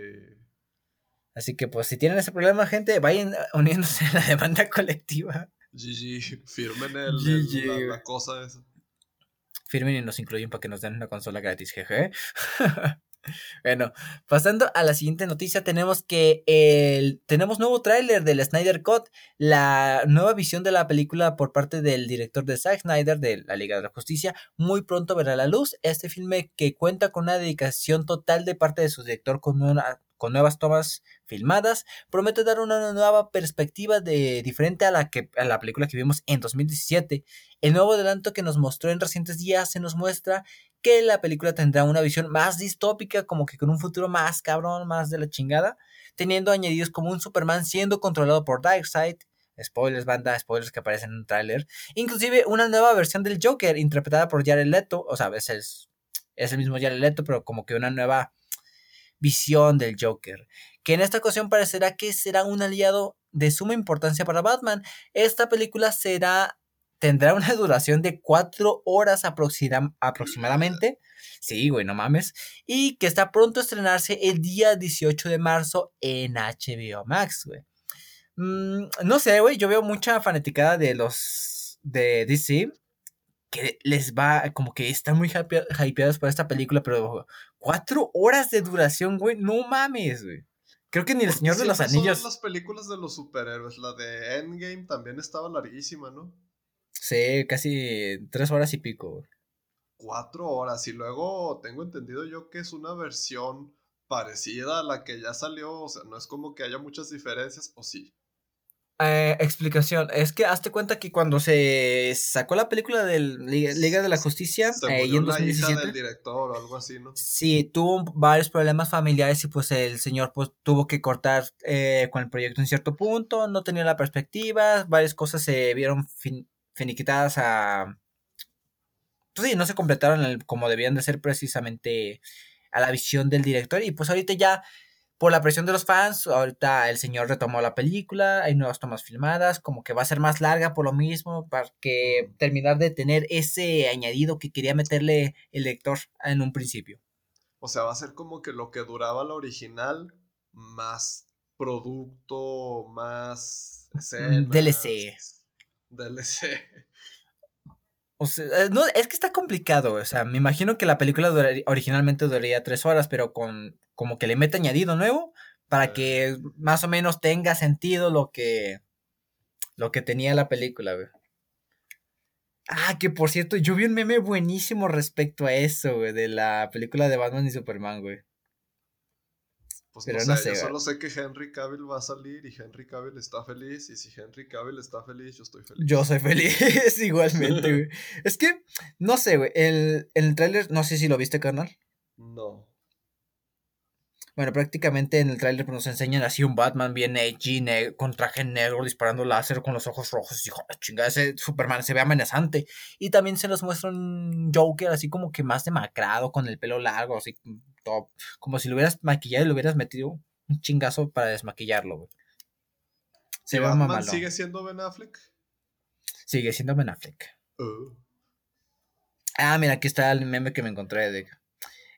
Así que pues si tienen ese problema, gente, vayan uniéndose a la demanda colectiva. GG, firmen el, la, cosa esa. Firmen y nos incluyen para que nos den una consola gratis, jeje. Bueno, pasando a la siguiente noticia, tenemos que el, tenemos nuevo tráiler del Snyder Cut, la nueva visión de la película por parte del director de Zack Snyder de la Liga de la Justicia, muy pronto verá la luz. Este filme que cuenta con una dedicación total de parte de su director con una con nuevas tomas filmadas, promete dar una nueva perspectiva de, diferente a la, que, a la película que vimos en 2017. El nuevo adelanto que nos mostró en recientes días se nos muestra que la película tendrá una visión más distópica, como que con un futuro más cabrón, más de la chingada, teniendo añadidos como un Superman siendo controlado por Darkseid, spoilers, banda, spoilers que aparecen en un tráiler, inclusive una nueva versión del Joker interpretada por Jared Leto, o sea, a veces es el mismo Jared Leto, pero como que una nueva visión del Joker, que en esta ocasión parecerá que será un aliado de suma importancia para Batman. Esta película será tendrá una duración de cuatro horas aproximadamente. Sí, güey, no mames. Y que está pronto a estrenarse el día 18 de marzo en HBO Max, güey. Mm, no sé, güey, yo veo mucha fanaticada de los de DC que les va, como que están muy hypeados por esta película, pero cuatro horas de duración, güey, no mames, güey. Creo que ni El Señor de los Anillos. Son las películas de los superhéroes, la de Endgame también estaba larguísima, ¿no? Sí, casi tres horas y pico, güey. Cuatro horas, y luego tengo entendido yo que es una versión parecida a la que ya salió, o sea, no es como que haya muchas diferencias, o sí. Eh, explicación. Es que hazte cuenta que cuando se sacó la película de Liga de la Justicia eh, y en 2017, del director o algo así, ¿no? Sí, tuvo varios problemas familiares y pues el señor pues tuvo que cortar eh, con el proyecto en cierto punto, no tenía la perspectiva, varias cosas se vieron finiquitadas a... Pues sí, no se completaron como debían de ser precisamente a la visión del director y pues ahorita ya por la presión de los fans, ahorita el señor retomó la película, hay nuevas tomas filmadas, como que va a ser más larga por lo mismo, para que terminar de tener ese añadido que quería meterle el lector en un principio. O sea, va a ser como que lo que duraba la original, más producto, más DLC. DLC. O sea, eh, no, es que está complicado. O sea, me imagino que la película originalmente duraría tres horas, pero con como que le mete añadido nuevo para que más o menos tenga sentido lo que lo que tenía la película, güey. Ah, que por cierto, yo vi un meme buenísimo respecto a eso, güey, de la película de Batman y Superman, güey. Pues Pero no, sé, yo solo sé que Henry Cavill va a salir y Henry Cavill está feliz. Y si Henry Cavill está feliz, yo estoy feliz. Yo soy feliz igualmente, güey. es que, no sé, güey. El, el tráiler, no sé si lo viste, carnal. No. Bueno, prácticamente en el tráiler pues, nos enseñan así un Batman bien edgy, con traje negro, disparando láser con los ojos rojos. Y joder, chingada, ese Superman se ve amenazante. Y también se nos muestra un Joker así como que más demacrado, con el pelo largo, así top. Como si lo hubieras maquillado y lo hubieras metido un chingazo para desmaquillarlo, güey. Se ve Batman sigue siendo Ben Affleck? Sigue siendo Ben Affleck. Oh. Ah, mira, aquí está el meme que me encontré de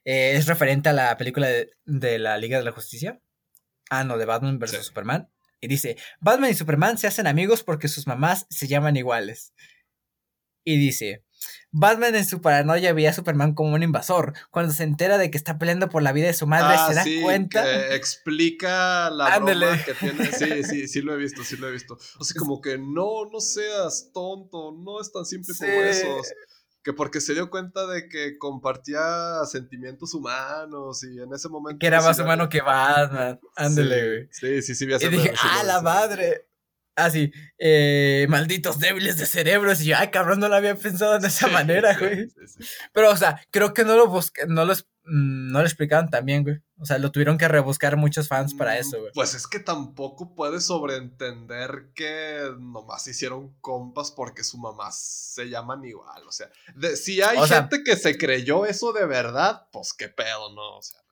eh, es referente a la película de, la Liga de la Justicia. Ah, no, de Batman vs. Superman. Y dice, Batman y Superman se hacen amigos porque sus mamás se llaman iguales. Y dice, Batman en su paranoia veía a Superman como un invasor. Cuando se entera de que está peleando por la vida de su madre, ah, se da cuenta. Que explica la broma que tiene. Sí, sí, sí lo he visto, sí lo he visto. O sea, como que no, no seas tonto, no es tan simple como eso que porque se dio cuenta de que compartía sentimientos humanos y en ese momento... Que era más humano que Batman. Ándele, güey. Sí, sí, sí, sí, Y dije, ¡ah, la madre! Ah, sí, eh, malditos débiles de cerebros. Y yo, ay, cabrón, no lo había pensado de esa manera, güey. Pero, o sea, creo que no lo busqué, no lo, mm, no lo explicaban también, güey. O sea, lo tuvieron que rebuscar muchos fans para mm, eso, güey. Pues es que tampoco puedes sobreentender que nomás hicieron compas porque su mamá se llaman igual. O sea, si hay gente que se creyó eso de verdad, pues qué pedo, ¿no? O sea.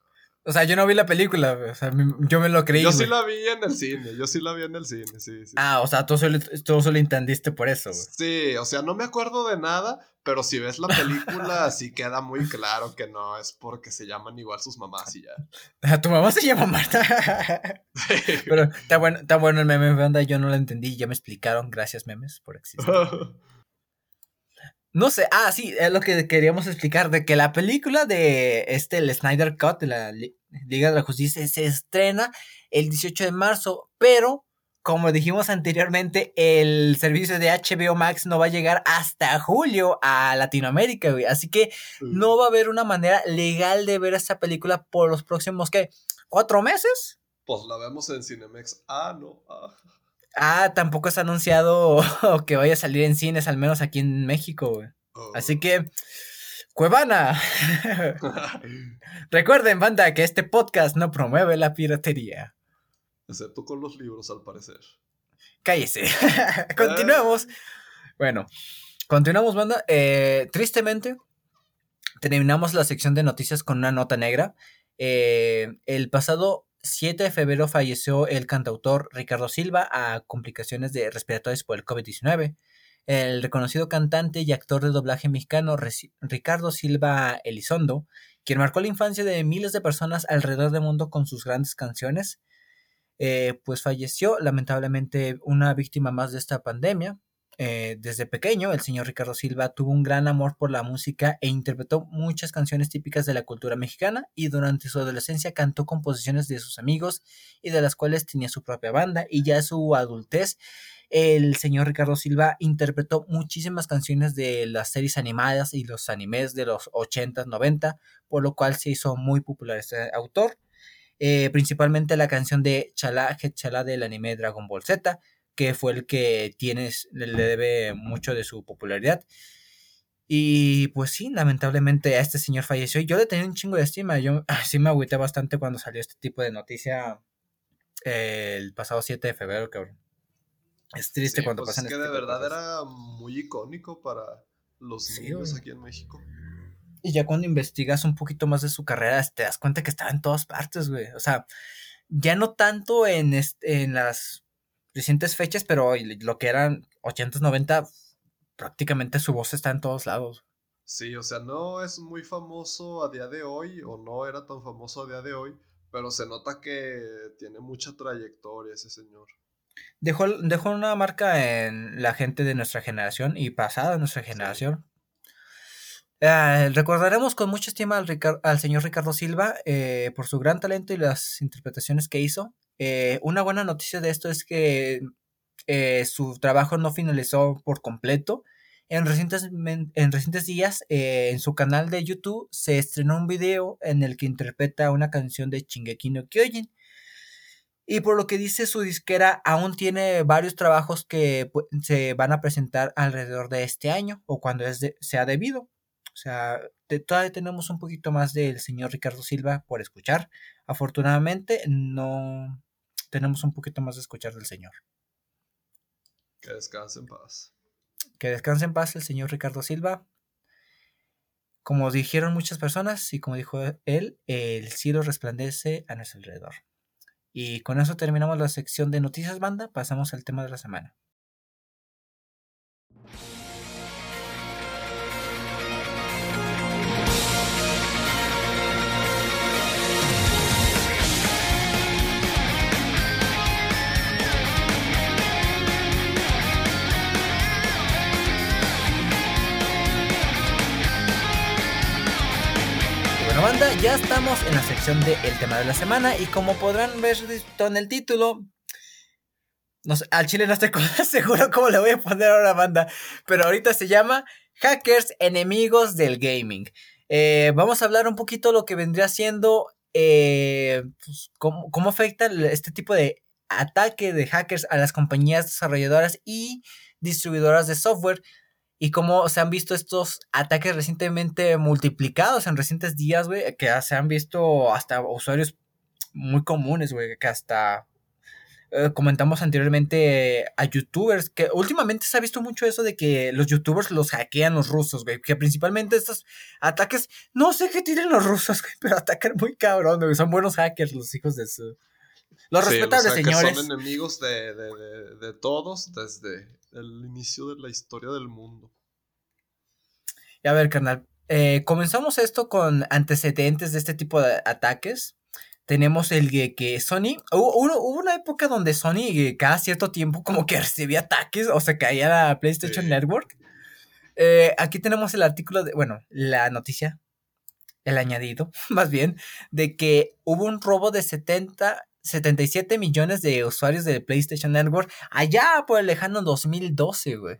O sea, yo no vi la película, o sea, yo me lo creí. Yo sí la vi en el cine, yo sí la vi en el cine, sí, sí. Ah, o sea, tú solo, tú solo entendiste por eso. Güey. Sí, o sea, no me acuerdo de nada, pero si ves la película, sí queda muy claro que no es porque se llaman igual sus mamás y ya. Tu mamá se llama Marta. Pero está bueno, está bueno el meme, banda, yo no lo entendí, ya me explicaron, gracias memes por existir. No sé, ah, sí, es lo que queríamos explicar, de que la película de este, el Snyder Cut de la Liga de la Justicia se estrena el 18 de marzo, pero como dijimos anteriormente, el servicio de HBO Max no va a llegar hasta julio a Latinoamérica, güey. Así que no va a haber una manera legal de ver esta película por los próximos, ¿qué? ¿Cuatro meses? Pues la vemos en Cinemex. Ah, no. Ah. Ah, tampoco está anunciado que vaya a salir en cines, al menos aquí en México, güey. Así oh. que, Cuevana. Recuerden, banda, que este podcast no promueve la piratería. Excepto con los libros, al parecer. Cállese. continuamos. Bueno, continuamos, banda. Eh, tristemente, terminamos la sección de noticias con una nota negra. Eh, el pasado 7 de febrero falleció el cantautor Ricardo Silva a complicaciones de respiratorias por el COVID-19. El reconocido cantante y actor de doblaje mexicano Ricardo Silva Elizondo, quien marcó la infancia de miles de personas alrededor del mundo con sus grandes canciones, eh, pues falleció lamentablemente una víctima más de esta pandemia. Eh, desde pequeño, el señor Ricardo Silva tuvo un gran amor por la música e interpretó muchas canciones típicas de la cultura mexicana y durante su adolescencia cantó composiciones de sus amigos y de las cuales tenía su propia banda y ya en su adultez el señor Ricardo Silva interpretó muchísimas canciones de las series animadas y los animes de los 80, 90, por lo cual se hizo muy popular este autor. Eh, principalmente la canción de Chala Chala del anime Dragon Ball Z, que fue el que tienes, le debe mucho de su popularidad. Y pues sí, lamentablemente a este señor falleció. Yo le tenía un chingo de estima. Yo sí me agüité bastante cuando salió este tipo de noticia eh, el pasado 7 de febrero, cabrón. Es triste cuando pues pasan. Es que de verdad era muy icónico para los niños aquí en México. Y ya cuando investigas un poquito más de su carrera, te das cuenta que estaba en todas partes, güey. O sea, ya no tanto en, en las recientes fechas, pero lo que eran 80, 90, prácticamente su voz está en todos lados. Sí, o sea, no es muy famoso a día de hoy, o no era tan famoso a día de hoy, pero se nota que tiene mucha trayectoria ese señor. Dejó, dejó una marca en la gente de nuestra generación y pasada de nuestra generación. Ah, recordaremos con mucha estima al, al señor Ricardo Silva eh, por su gran talento y las interpretaciones que hizo. Eh, una buena noticia de esto es que eh, su trabajo no finalizó por completo. En recientes, en recientes días, en su canal de YouTube se estrenó un video en el que interpreta una canción de Shingeki no Kyojin. Y por lo que dice su disquera, aún tiene varios trabajos que se van a presentar alrededor de este año o cuando sea debido. O sea, todavía tenemos un poquito más del señor Ricardo Silva por escuchar. Afortunadamente, no tenemos un poquito más de escuchar del señor. Que descanse en paz. Que descanse en paz el señor Ricardo Silva. Como dijeron muchas personas y como dijo él, el cielo resplandece a nuestro alrededor. Y con eso terminamos la sección de noticias banda, pasamos al tema de la semana. Ya estamos en la sección de El tema de la semana y como podrán ver en el título, al chile no estoy seguro cómo le voy a poner ahora banda, pero ahorita se llama Hackers Enemigos del Gaming. Eh, vamos a hablar un poquito lo que vendría siendo eh, pues, cómo, cómo afecta este tipo de ataque de hackers a las compañías desarrolladoras y distribuidoras de software y cómo se han visto estos ataques recientemente multiplicados en recientes días, güey, que se han visto hasta usuarios muy comunes, güey, que hasta eh, comentamos anteriormente a youtubers, que últimamente se ha visto mucho eso de que los youtubers los hackean los rusos, güey, que principalmente estos ataques, no sé qué tienen los rusos, güey, pero atacan muy cabrón, güey, son buenos hackers los hijos de su... Los respetables señores. Son enemigos de, de todos desde el inicio de la historia del mundo. Y a ver, carnal, eh, comenzamos esto con antecedentes de este tipo de ataques. Tenemos el que, Sony, hubo, una época donde Sony eh, cada cierto tiempo como que recibía ataques o se caía la PlayStation Network. Eh, aquí tenemos el artículo de, bueno, la noticia, el añadido, más bien, de que hubo un robo de 70 77 millones de usuarios de PlayStation Network allá por el lejano 2012, güey.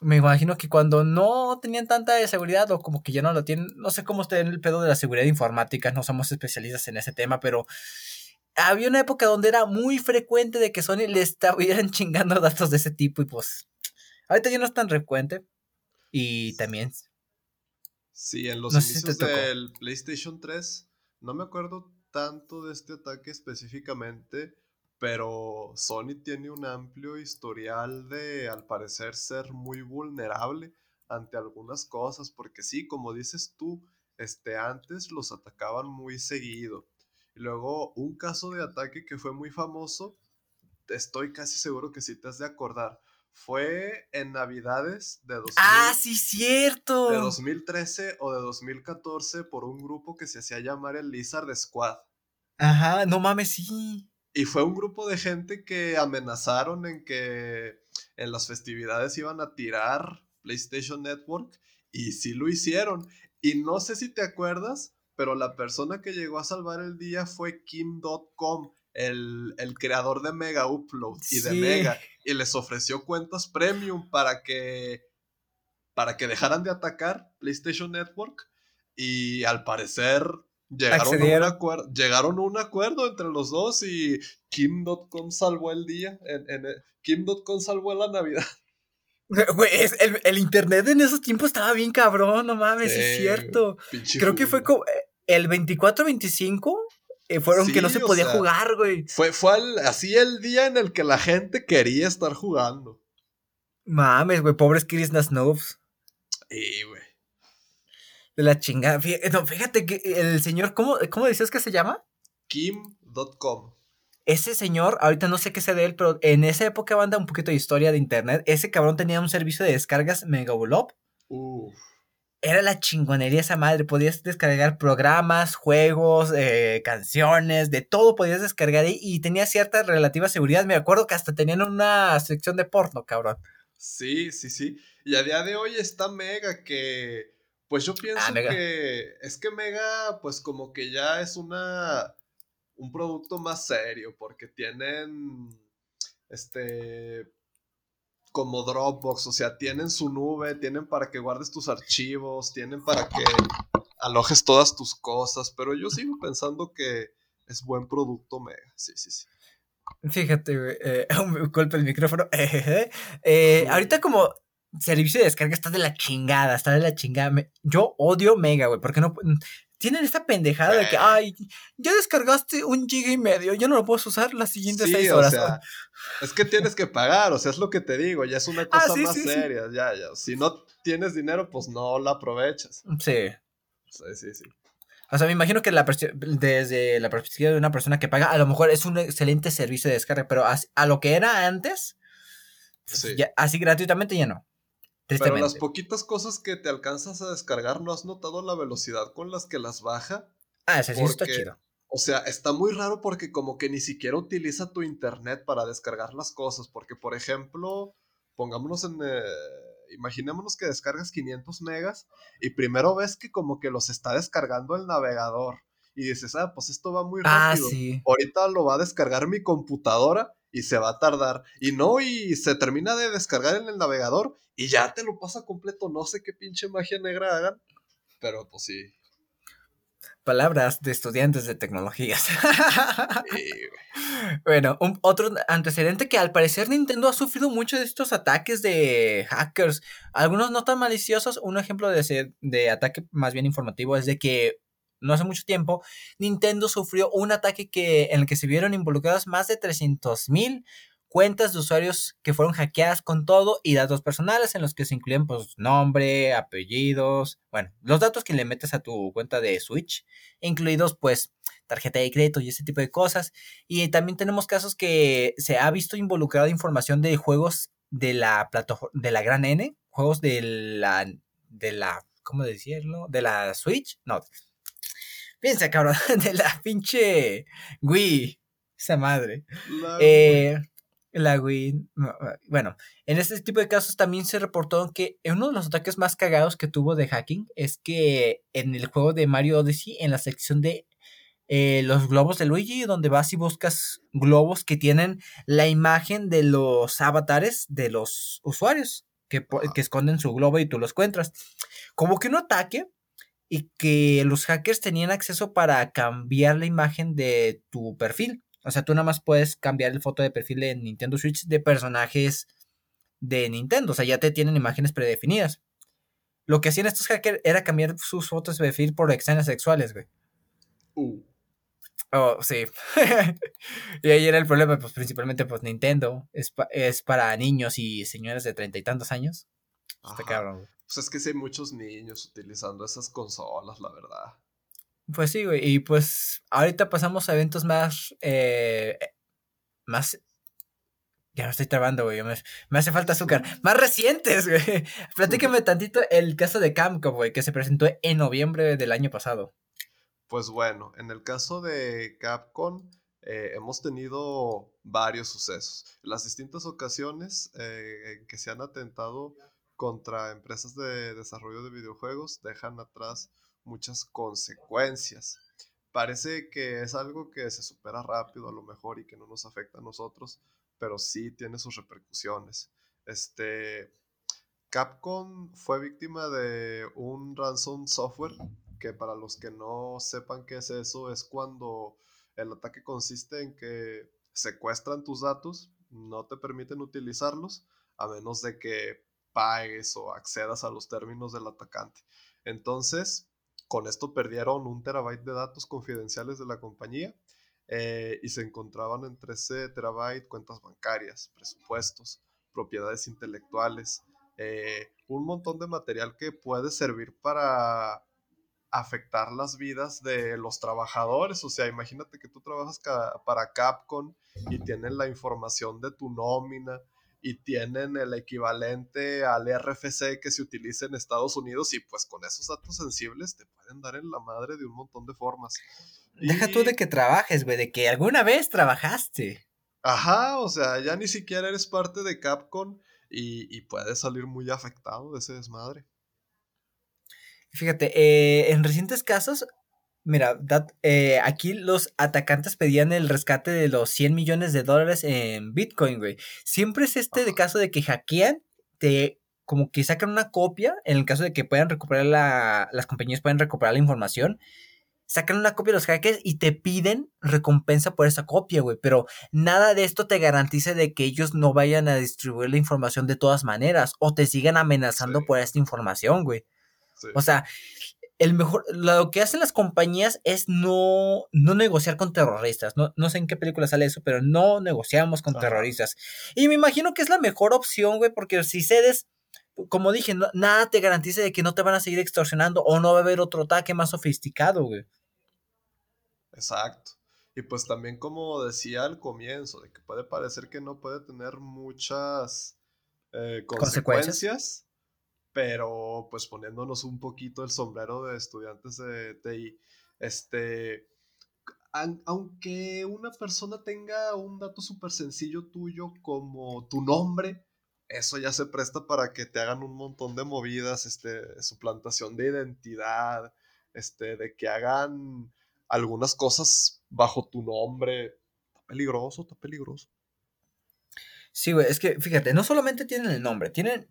Me imagino que cuando no tenían tanta seguridad o como que ya no lo tienen, no sé cómo está en el pedo de la seguridad informática, no somos especialistas en ese tema, pero había una época donde era muy frecuente de que Sony le estuvieran chingando datos de ese tipo y pues ahorita ya no es tan frecuente. Y también... Sí, en los inicios del PlayStation 3, no me acuerdo tanto de este ataque específicamente, pero Sony tiene un amplio historial de, al parecer, ser muy vulnerable ante algunas cosas, porque sí, como dices tú, este, antes los atacaban muy seguido. Y luego un caso de ataque que fue muy famoso, estoy casi seguro que sí te has de acordar, fue en Navidades de, ah, sí, cierto. de 2013 o de 2014 por un grupo que se hacía llamar el Lizard Squad. Ajá, no mames, sí. Y fue un grupo de gente que amenazaron en que en las festividades iban a tirar PlayStation Network y sí lo hicieron. Y no sé si te acuerdas, pero la persona que llegó a salvar el día fue Kim.com, el, el creador de Mega Upload y de Mega. Y les ofreció cuentas premium para que, para que dejaran de atacar PlayStation Network. Y al parecer Llegaron a, un acuerdo, llegaron a un acuerdo entre los dos y Kim.com salvó el día. En, Kim.com salvó la Navidad. Güey, el, internet en esos tiempos estaba bien cabrón, no mames, es cierto. Creo que fue como eh, el 24-25 eh, fueron que no se podía jugar, güey. Fue, fue así el día en el que la gente quería estar jugando. Mames, güey, pobres Chris Snobs. Sí, güey de la chingada. Fíjate, que el señor, ¿cómo, ¿cómo decías que se llama? Kim.com. Ese señor, ahorita no sé qué sé de él, pero en esa época banda un poquito de historia de internet. Ese cabrón tenía un servicio de descargas mega Uf. Era la chingonería esa madre. Podías descargar programas, juegos, eh, canciones, de todo podías descargar ahí y tenía cierta relativa seguridad. Me acuerdo que hasta tenían una sección de porno, cabrón. Sí, sí, sí. Y a día de hoy está mega que Pues yo pienso ah, que es que Mega, pues como que ya es una un producto más serio, porque tienen este como Dropbox, o sea, tienen su nube, tienen para que guardes tus archivos, tienen para que alojes todas tus cosas, pero yo sigo pensando que es buen producto Mega, sí, sí, sí. Fíjate, eh, un golpe el micrófono. Eh, ahorita como servicio de descarga está de la chingada, está de la chingada. yo odio Mega, güey, porque no tienen esta pendejada de que, ay, ya descargaste un giga y medio, ya no lo puedes usar las siguientes seis horas. es que tienes que pagar, o sea, es lo que te digo, ya es una ah, cosa más seria, ya, ya. Si no tienes dinero, pues no la aprovechas. Sí. Sí, sí, sí. O sea, me imagino que la desde la perspectiva de una persona que paga, a lo mejor es un excelente servicio de descarga, pero a, lo que era antes, pues, así gratuitamente ya no. Pero las poquitas cosas que te alcanzas a descargar, ¿no has notado la velocidad con las que las baja? Ah, ese sí está chido. O sea, está muy raro porque como que ni siquiera utiliza tu internet para descargar las cosas. Porque, por ejemplo, pongámonos en... Eh, imaginémonos que descargas 500 megas y primero ves que como que los está descargando el navegador. Y dices, ah, pues esto va muy ah, rápido. Ah, sí. Ahorita lo va a descargar mi computadora y se va a tardar. Y no, y se termina de descargar en el navegador y ya te lo pasa completo. No sé qué pinche magia negra hagan, pero pues sí. Palabras de estudiantes de tecnologías. bueno, un, otro antecedente que al parecer Nintendo ha sufrido mucho de estos ataques de hackers. Algunos no tan maliciosos. Un ejemplo de, de ataque más bien informativo es de que no hace mucho tiempo, Nintendo sufrió un ataque que, en el que se vieron involucradas más de 300.000 cuentas de usuarios que fueron hackeadas con todo y datos personales en los que se incluyen pues nombre, apellidos, bueno, los datos que le metes a tu cuenta de Switch, incluidos pues tarjeta de crédito y ese tipo de cosas. Y también tenemos casos que se ha visto involucrada información de juegos de la plataforma de la gran N, juegos de la de la ¿cómo decirlo? de la Switch, no, Piensa, cabrón, de la pinche Wii. Esa madre. La, eh, la Wii. Bueno, en este tipo de casos también se reportó que uno de los ataques más cagados que tuvo de hacking es que en el juego de Mario Odyssey, en la sección de eh, los globos de Luigi, donde vas y buscas globos que tienen la imagen de los avatares de los usuarios que, que esconden su globo y tú los encuentras. Como que un ataque y que los hackers tenían acceso para cambiar la imagen de tu perfil. O sea, tú nada más puedes cambiar el foto de perfil en Nintendo Switch de personajes de Nintendo. O sea, ya te tienen imágenes predefinidas. Lo que hacían estos hackers era cambiar sus fotos de perfil por escenas sexuales, güey. Uh. Oh, sí. y ahí era el problema, pues principalmente, pues Nintendo es, es para niños y señores de treinta y tantos años. Está cabrón, güey. Pues es que sí hay muchos niños utilizando esas consolas, la verdad. Pues sí, güey. Y pues ahorita pasamos a eventos más. Eh, más. Ya me estoy trabando, güey. Me, hace falta azúcar. Más recientes, güey. Platícame tantito el caso de Camco, güey, que se presentó en noviembre del año pasado. Pues bueno, en el caso de Capcom, eh, hemos tenido varios sucesos. En las distintas ocasiones eh, en que se han atentado contra empresas de desarrollo de videojuegos dejan atrás muchas consecuencias. Parece que es algo que se supera rápido a lo mejor y que no nos afecta a nosotros, pero sí tiene sus repercusiones. Este, Capcom fue víctima de un ransom software que para los que no sepan qué es eso es cuando el ataque consiste en que secuestran tus datos, no te permiten utilizarlos a menos de que o accedas a los términos del atacante. Entonces, con esto perdieron un terabyte de datos confidenciales de la compañía eh, y se encontraban entre ese terabyte cuentas bancarias, presupuestos, propiedades intelectuales, eh, un montón de material que puede servir para afectar las vidas de los trabajadores. O sea, imagínate que tú trabajas para Capcom y tienen la información de tu nómina y tienen el equivalente al RFC que se utiliza en Estados Unidos y pues con esos datos sensibles te pueden dar en la madre de un montón de formas. Deja tú de que trabajes, güey, de que alguna vez trabajaste. Ajá, o sea, ya ni siquiera eres parte de Capcom y, y puedes salir muy afectado de ese desmadre. Fíjate, eh, en recientes casos, mira, eh, aquí los atacantes pedían el rescate de los 100 millones de dólares en Bitcoin, güey. Siempre es este de caso de que hackean, te como que sacan una copia, en el caso de que puedan recuperar la, las compañías pueden recuperar la información, sacan una copia de los hackers y te piden recompensa por esa copia, güey. Pero nada de esto te garantiza de que ellos no vayan a distribuir la información de todas maneras o te sigan amenazando por esta información, güey. O sea, el mejor, lo que hacen las compañías es no, no negociar con terroristas. No, no sé en qué película sale eso, pero no negociamos con terroristas. Y me imagino que es la mejor opción, güey, porque si cedes como dije, nada te garantiza de que no te van a seguir extorsionando o no va a haber otro ataque más sofisticado, güey. Exacto. Y pues también como decía al comienzo, de que puede parecer que no puede tener muchas eh, consecuencias, pero pues poniéndonos un poquito el sombrero de estudiantes de TI, este, aunque una persona tenga un dato súper sencillo tuyo como tu nombre, eso ya se presta para que te hagan un montón de movidas, este, suplantación de identidad, este, de que hagan algunas cosas bajo tu nombre. Está peligroso, está peligroso. Sí, güey, es que fíjate, no solamente tienen el nombre, tienen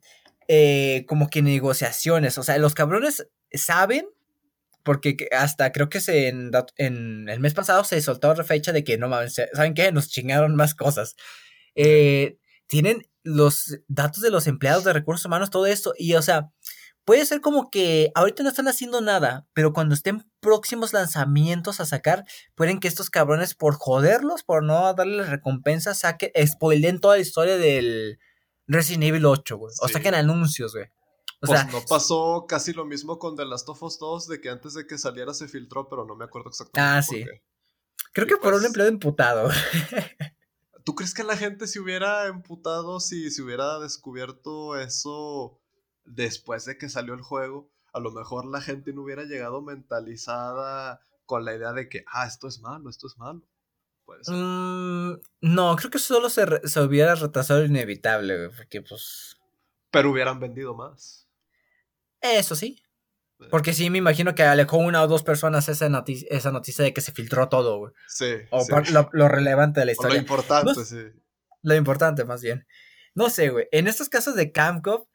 eh, como que negociaciones, o sea, los cabrones saben, porque hasta creo que se en, el mes pasado se soltó la fecha de que no mames, ¿saben qué? Nos chingaron más cosas. Eh, tienen los datos de los empleados de recursos humanos, todo esto, y o sea, puede ser como que ahorita no están haciendo nada, pero cuando estén próximos lanzamientos a sacar, pueden que estos cabrones, por joderlos, por no darles recompensa, saquen, spoilen toda la historia del Resident Evil 8, güey. O saquen anuncios, güey. O pues sea, no pasó casi lo mismo con The Last of Us 2, de que antes de que saliera se filtró, pero no me acuerdo exactamente. Ah, sí. Creo que por un pues empleado emputado. ¿Tú crees que la gente se hubiera emputado si se hubiera descubierto eso después de que salió el juego, a lo mejor la gente no hubiera llegado mentalizada con la idea de que, ah, esto es malo, esto es malo. Mm, no, creo que solo se, hubiera retrasado inevitable, porque pues... Pero hubieran vendido más. Eso sí. Eh. Porque sí, me imagino que alejó una o dos personas esa, noticia, esa noticia de que se filtró todo, güey. Sí. O Lo, relevante de la historia. lo importante, sí. Lo importante, más bien. No sé, güey. En estos casos de Camcov,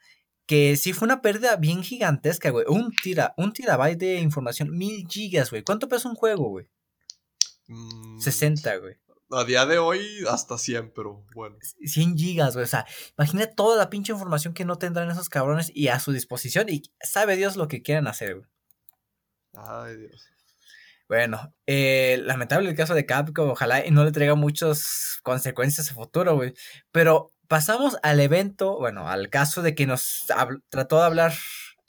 que sí fue una pérdida bien gigantesca, güey. Un, tira, un terabyte de información, mil gigas, güey. ¿Cuánto pesa un juego, güey? 60, mm, güey. A día de hoy hasta 100, pero bueno. 100 gigas, güey. O sea, imagina toda la pinche información que no tendrán esos cabrones y a su disposición y sabe Dios lo que quieren hacer, güey. Ay, Dios. Bueno, eh, lamentable el caso de Capcom, ojalá y no le traiga muchas consecuencias a futuro, güey. Pero pasamos al evento, bueno, al caso de que nos trató de hablar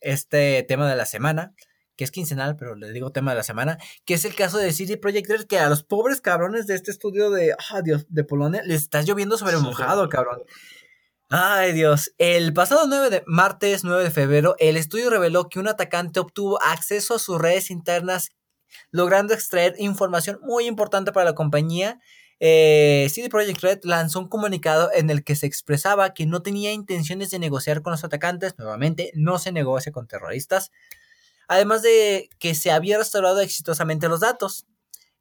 este tema de la semana, que es quincenal, pero le digo tema de la semana, que es el caso de CD Projekt Red, que a los pobres cabrones de este estudio de, ah, Dios, de Polonia, les está lloviendo sobre mojado, cabrón. Ay, Dios. El pasado 9 de martes 9 de febrero, el estudio reveló que un atacante obtuvo acceso a sus redes internas, logrando extraer información muy importante para la compañía eh, CD Projekt Red lanzó un comunicado en el que se expresaba que no tenía intenciones de negociar con los atacantes, nuevamente no se negocia con terroristas, además de que se había restaurado exitosamente los datos.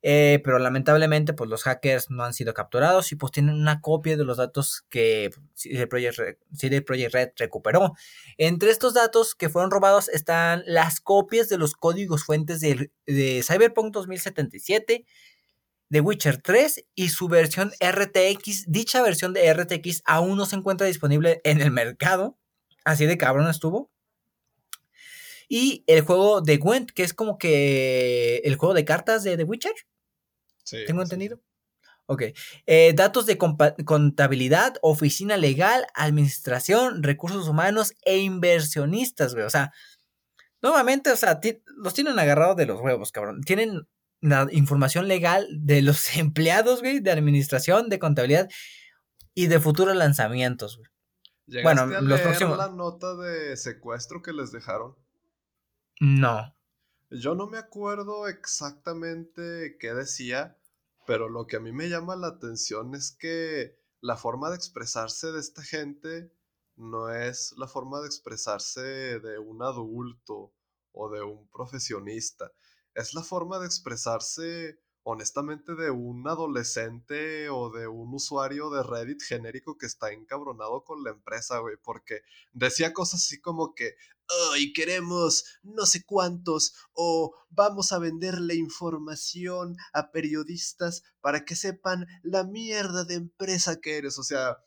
Eh, pero lamentablemente pues los hackers no han sido capturados y pues tienen una copia de los datos que CD Projekt Red, recuperó. Entre estos datos que fueron robados están las copias de los códigos fuentes de, de Cyberpunk 2077 The Witcher 3 y su versión RTX. Dicha versión de RTX aún no se encuentra disponible en el mercado. Así de cabrón estuvo. Y el juego de Gwent, que es como que el juego de cartas de The Witcher. Sí, Tengo entendido. Ok. Eh, datos de contabilidad, oficina legal, administración, recursos humanos e inversionistas, güey. O sea, nuevamente, o sea, los tienen agarrados de los huevos, cabrón. Tienen la información legal de los empleados, güey, de administración, de contabilidad y de futuros lanzamientos, güey. bueno, a los próximos. la nota de secuestro que les dejaron? No. Yo no me acuerdo exactamente qué decía, pero lo que a mí me llama la atención es que la forma de expresarse de esta gente no es la forma de expresarse de un adulto o de un profesionista. Es la forma de expresarse honestamente de un adolescente o de un usuario de Reddit genérico que está encabronado con la empresa, güey, porque decía cosas así como que, hoy queremos no sé cuántos o vamos a venderle información a periodistas para que sepan la mierda de empresa que eres, o sea,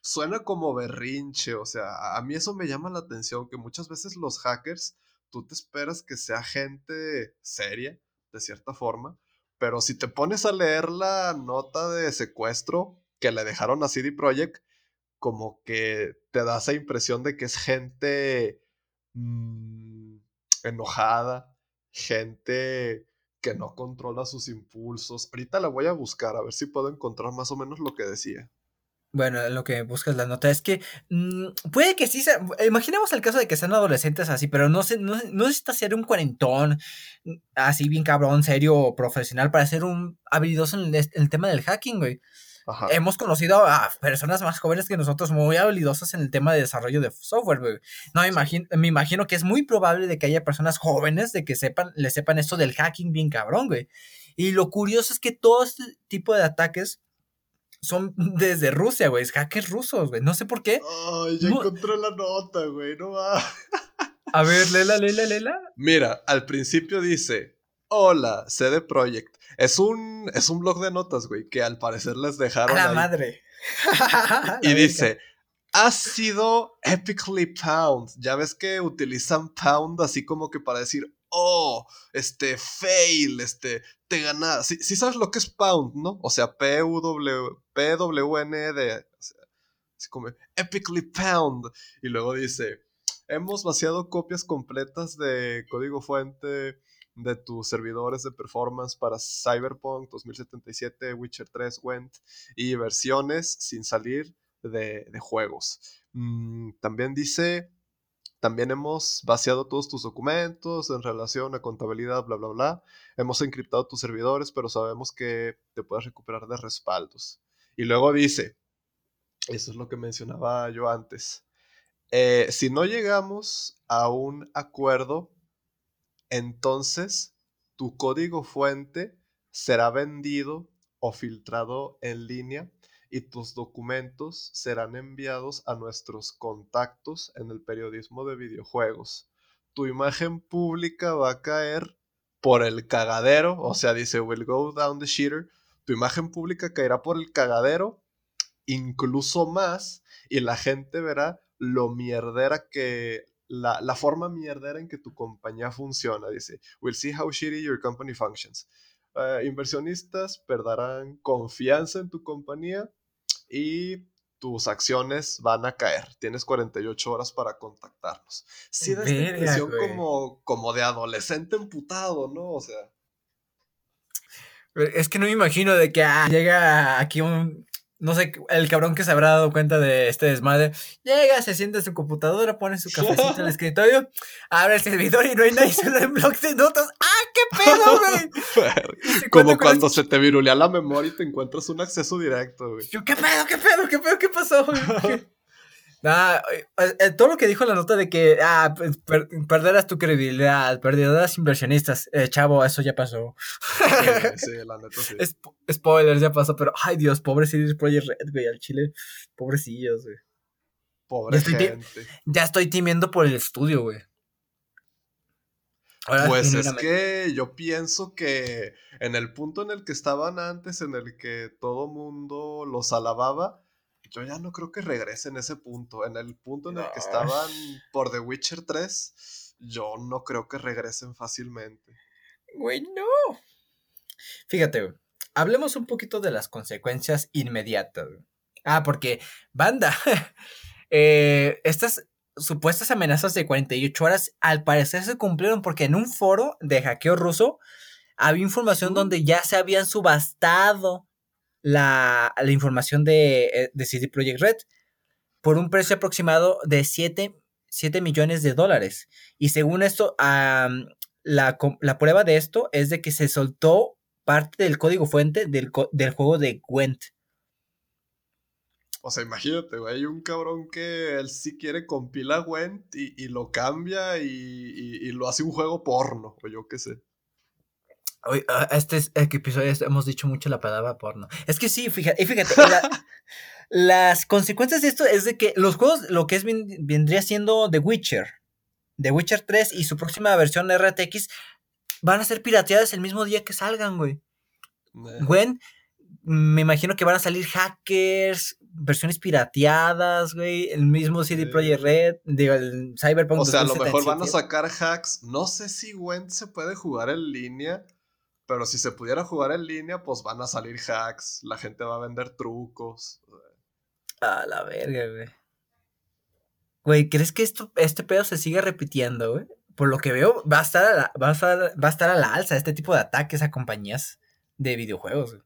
suena como berrinche, o sea, a mí eso me llama la atención, que muchas veces los hackers, tú te esperas que sea gente seria, de cierta forma, pero si te pones a leer la nota de secuestro que le dejaron a CD Projekt, como que te da esa impresión de que es gente mm, enojada, gente que no controla sus impulsos. Ahorita la voy a buscar a ver si puedo encontrar más o menos lo que decía. Bueno, lo que buscas la nota es que mm, puede que sí sea. Imaginemos el caso de que sean adolescentes así, pero no sé, no, no necesita ser un cuarentón mm, así bien cabrón, serio profesional para ser un habilidoso en el, tema del hacking, güey. Hemos conocido a personas más jóvenes que nosotros muy habilidosas en el tema de desarrollo de software, güey. No, me imagino, me imagino que es muy probable de que haya personas jóvenes de que sepan, le sepan esto del hacking bien cabrón, güey. Y lo curioso es que todo este tipo de ataques son desde Rusia, güey. Es hackers rusos, güey. No sé por qué. Ay, ya encontré la nota, güey. No va. A ver, lela, lela, lela. Mira, al principio dice: Hola, CD Projekt. Es un, es un blog de notas, güey, que al parecer les dejaron. A la madre. y dice: Ha sido epically pound. Ya ves que utilizan pound así como que para decir, oh, este, fail, este, te ganas. Sí, sabes lo que es pound, ¿no? O sea, P-W, P-W-N de, así como, epically pound. Y luego dice, hemos vaciado copias completas de código fuente de tus servidores de performance para Cyberpunk 2077, Witcher 3, Went y versiones sin salir de, juegos. Mm, también dice también hemos vaciado todos tus documentos en relación a contabilidad, bla, bla, bla. Hemos encriptado tus servidores, pero sabemos que te puedes recuperar de respaldos. Y luego dice, eso es lo que mencionaba yo antes, eh, si no llegamos a un acuerdo, entonces tu código fuente será vendido o filtrado en línea y tus documentos serán enviados a nuestros contactos en el periodismo de videojuegos. Tu imagen pública va a caer por el cagadero, o sea, dice, will go down the shitter. Tu imagen pública caerá por el cagadero, incluso más, y la gente verá lo mierdera que la, la, forma mierdera en que tu compañía funciona. Dice, we'll see how shitty your company functions. Eh, inversionistas perderán confianza en tu compañía y tus acciones van a caer. Tienes 48 horas para contactarnos. Sí, da esta impresión como, como de adolescente emputado, ¿no? O sea. Es que no me imagino de que ah, llega aquí un, no sé, el cabrón que se habrá dado cuenta de este desmadre, llega, se sienta en su computadora, pone su cafecito en el escritorio, abre el servidor y no hay nadie, solo en blog de notas. ¡Ah, qué pedo, güey! Como cuando se te virulea la memoria y te encuentras un acceso directo, güey. Yo, ¿qué pedo, qué pedo, qué pedo, qué pasó, güey? Nah, eh, eh, todo lo que dijo la nota de que ah, perderás tu credibilidad, perderás inversionistas, eh, chavo, eso ya pasó. Sí, la neta sí. spoilers, ya pasó, pero ay Dios, pobre CD Projekt Red, güey, al chile, pobrecillos, güey. Pobre ya gente. Estoy, ya estoy timiendo por el estudio, güey. pues es que yo pienso que en el punto en el que estaban antes, en el que todo mundo los alababa, yo ya no creo que regresen ese punto. En el punto en el que estaban por The Witcher 3, yo no creo que regresen fácilmente. Güey, no. Fíjate, güey. Hablemos un poquito de las consecuencias inmediatas. Ah, porque, banda, eh, estas supuestas amenazas de 48 horas al parecer se cumplieron porque en un foro de hackeo ruso había información donde ya se habían subastado la, información de, eh, de, CD Projekt Red por un precio aproximado de 7, millones de dólares. Y según esto, la, la, prueba de esto es de que se soltó parte del código fuente del, del juego de Gwent. O sea, imagínate, güey, hay un cabrón que él sí quiere compila Gwent y, y lo cambia y, y, y, lo hace un juego porno, o yo qué sé. Oye, este episodio hemos dicho mucho la palabra porno. Es que sí, fíjate, fíjate la, las consecuencias de esto es de que los juegos, lo que es vendría siendo The Witcher, The Witcher 3 y su próxima versión RTX van a ser pirateadas el mismo día que salgan, güey. Gwen, me imagino que van a salir hackers, versiones pirateadas, güey, el mismo CD Projekt Red, digo, el Cyberpunk. O sea, a lo mejor van a sacar hacks. No sé si Gwen se puede jugar en línea, pero si se pudiera jugar en línea, pues van a salir hacks, la gente va a vender trucos. A la verga, güey. Güey, ¿crees que esto, este pedo se sigue repitiendo, güey? Por lo que veo, va a estar a la, va a estar, va a estar a la alza este tipo de ataques a compañías de videojuegos. Güey.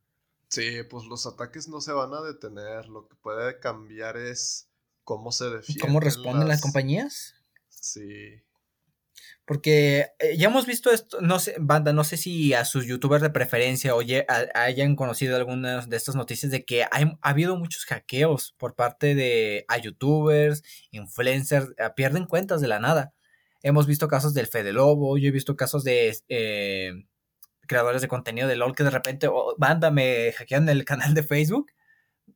Sí, pues los ataques no se van a detener. Lo que puede cambiar es cómo se defienden. ¿Cómo responden las, compañías? Sí. Porque eh, ya hemos visto esto, no sé, banda, no sé si a sus youtubers de preferencia oye, hayan conocido algunas de estas noticias de que ha habido muchos hackeos por parte de a youtubers, influencers, pierden cuentas de la nada. Hemos visto casos del Fede Lobo, yo he visto casos de eh, creadores de contenido de LOL que de repente, oh, banda, me hackean el canal de Facebook,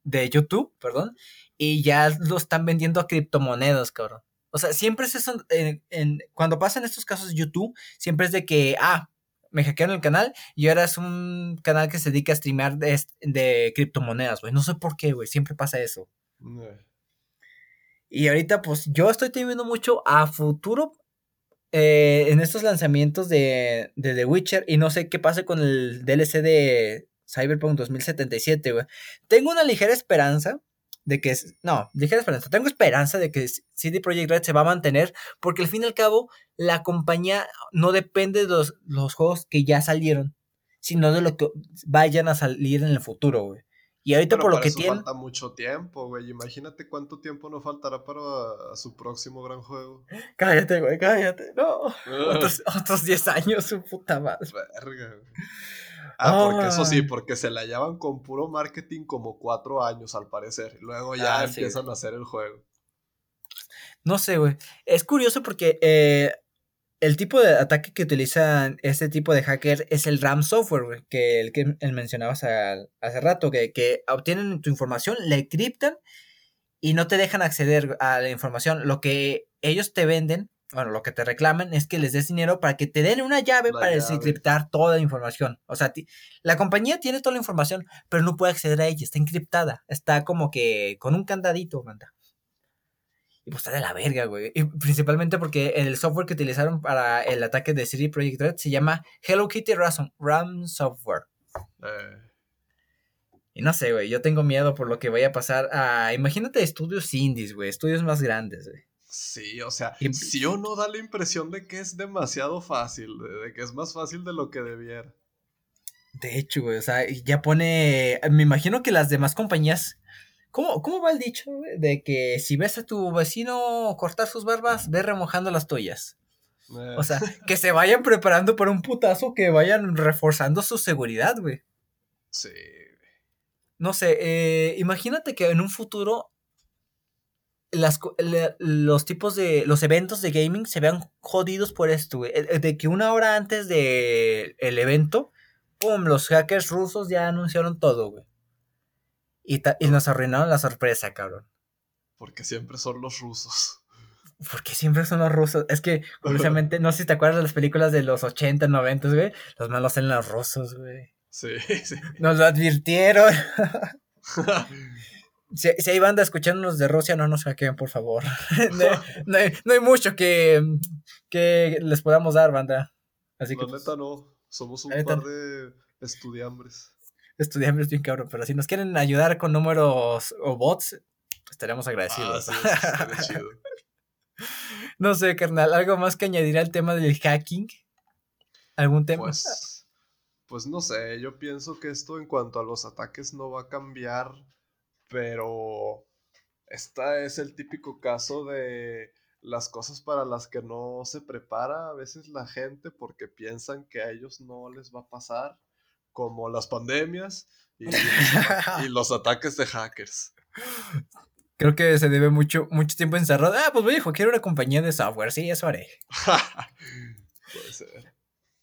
de YouTube, perdón, y ya lo están vendiendo a criptomonedas, cabrón. O sea, siempre es eso, en, cuando pasan estos casos de YouTube, siempre es de que, ah, me hackearon el canal y ahora es un canal que se dedica a streamear de, de criptomonedas, güey. No sé por qué, güey, siempre pasa eso. Y ahorita, pues, yo estoy temiendo mucho a futuro eh, en estos lanzamientos de, de, The Witcher y no sé qué pase con el DLC de Cyberpunk 2077, güey. Tengo una ligera esperanza de que, no, ligera esperanza, tengo esperanza de que CD Projekt Red se va a mantener porque al fin y al cabo la compañía no depende de los, los juegos que ya salieron, sino de lo que vayan a salir en el futuro, güey. Y ahorita por lo que tiene. falta mucho tiempo, güey. Imagínate cuánto tiempo nos faltará para su próximo gran juego. Cállate, güey, cállate. No. otros, 10 años, su puta madre. Verga, güey. Ah, porque eso sí, porque se la llevan con puro marketing como 4 años al parecer. Luego ya ah, empiezan a hacer el juego. No sé, güey. Es curioso porque eh, el tipo de ataque que utilizan este tipo de hacker es el RAM software, que el que mencionabas hace rato, que, que, obtienen tu información, la encriptan y no te dejan acceder a la información. Lo que ellos te venden, bueno, lo que te reclaman es que les des dinero para que te den una llave para desencriptar toda la información. O sea, la compañía tiene toda la información, pero no puede acceder a ella, está encriptada, está como que con un candadito, manda. Y pues está de la verga, güey. Y principalmente porque el software que utilizaron para el ataque de CD Projekt Red se llama Hello Kitty RAM Software. Eh. Y no sé, güey, yo tengo miedo por lo que vaya a pasar a... Imagínate estudios indies, güey, estudios más grandes, güey. Sí, o sea, si o no da la impresión de que es demasiado fácil, de, que es más fácil de lo que debiera. De hecho, güey, o sea, ya pone... Me imagino que las demás compañías ¿Cómo, ¿Cómo va el dicho de que si ves a tu vecino cortar sus barbas, ve remojando las tuyas? Eh. O sea, que se vayan preparando para un putazo, que vayan reforzando su seguridad, güey. Sí. No sé, eh, imagínate que en un futuro las, los tipos de los eventos de gaming se vean jodidos por esto, güey. De que una hora antes del el evento, pum, los hackers rusos ya anunciaron todo, güey. Y, nos arruinaron la sorpresa, cabrón. Porque siempre son los rusos. Porque siempre son los rusos. Es que, curiosamente, no sé si te acuerdas de las películas de los 80, 90, güey. Los malos eran los rusos, güey. Sí, sí. Nos lo advirtieron. si, hay banda escuchándonos de Rusia, no nos hackeen, por favor. no, hay, mucho que, que les podamos dar, banda. Así que, la neta no. Somos un par de estudiambres estudiantes bien cabrón, pero si nos quieren ayudar con números o bots, estaríamos agradecidos. Ah, no sé, carnal, ¿algo más que añadir al tema del hacking? ¿Algún tema? Pues, pues no sé, yo pienso que esto en cuanto a los ataques no va a cambiar, pero esta es el típico caso de las cosas para las que no se prepara a veces la gente porque piensan que a ellos no les va a pasar como las pandemias y, los ataques de hackers. Creo que se debe mucho, mucho tiempo encerrado. Ah, pues voy a quiero una compañía de software. Sí, eso haré. Puede ser.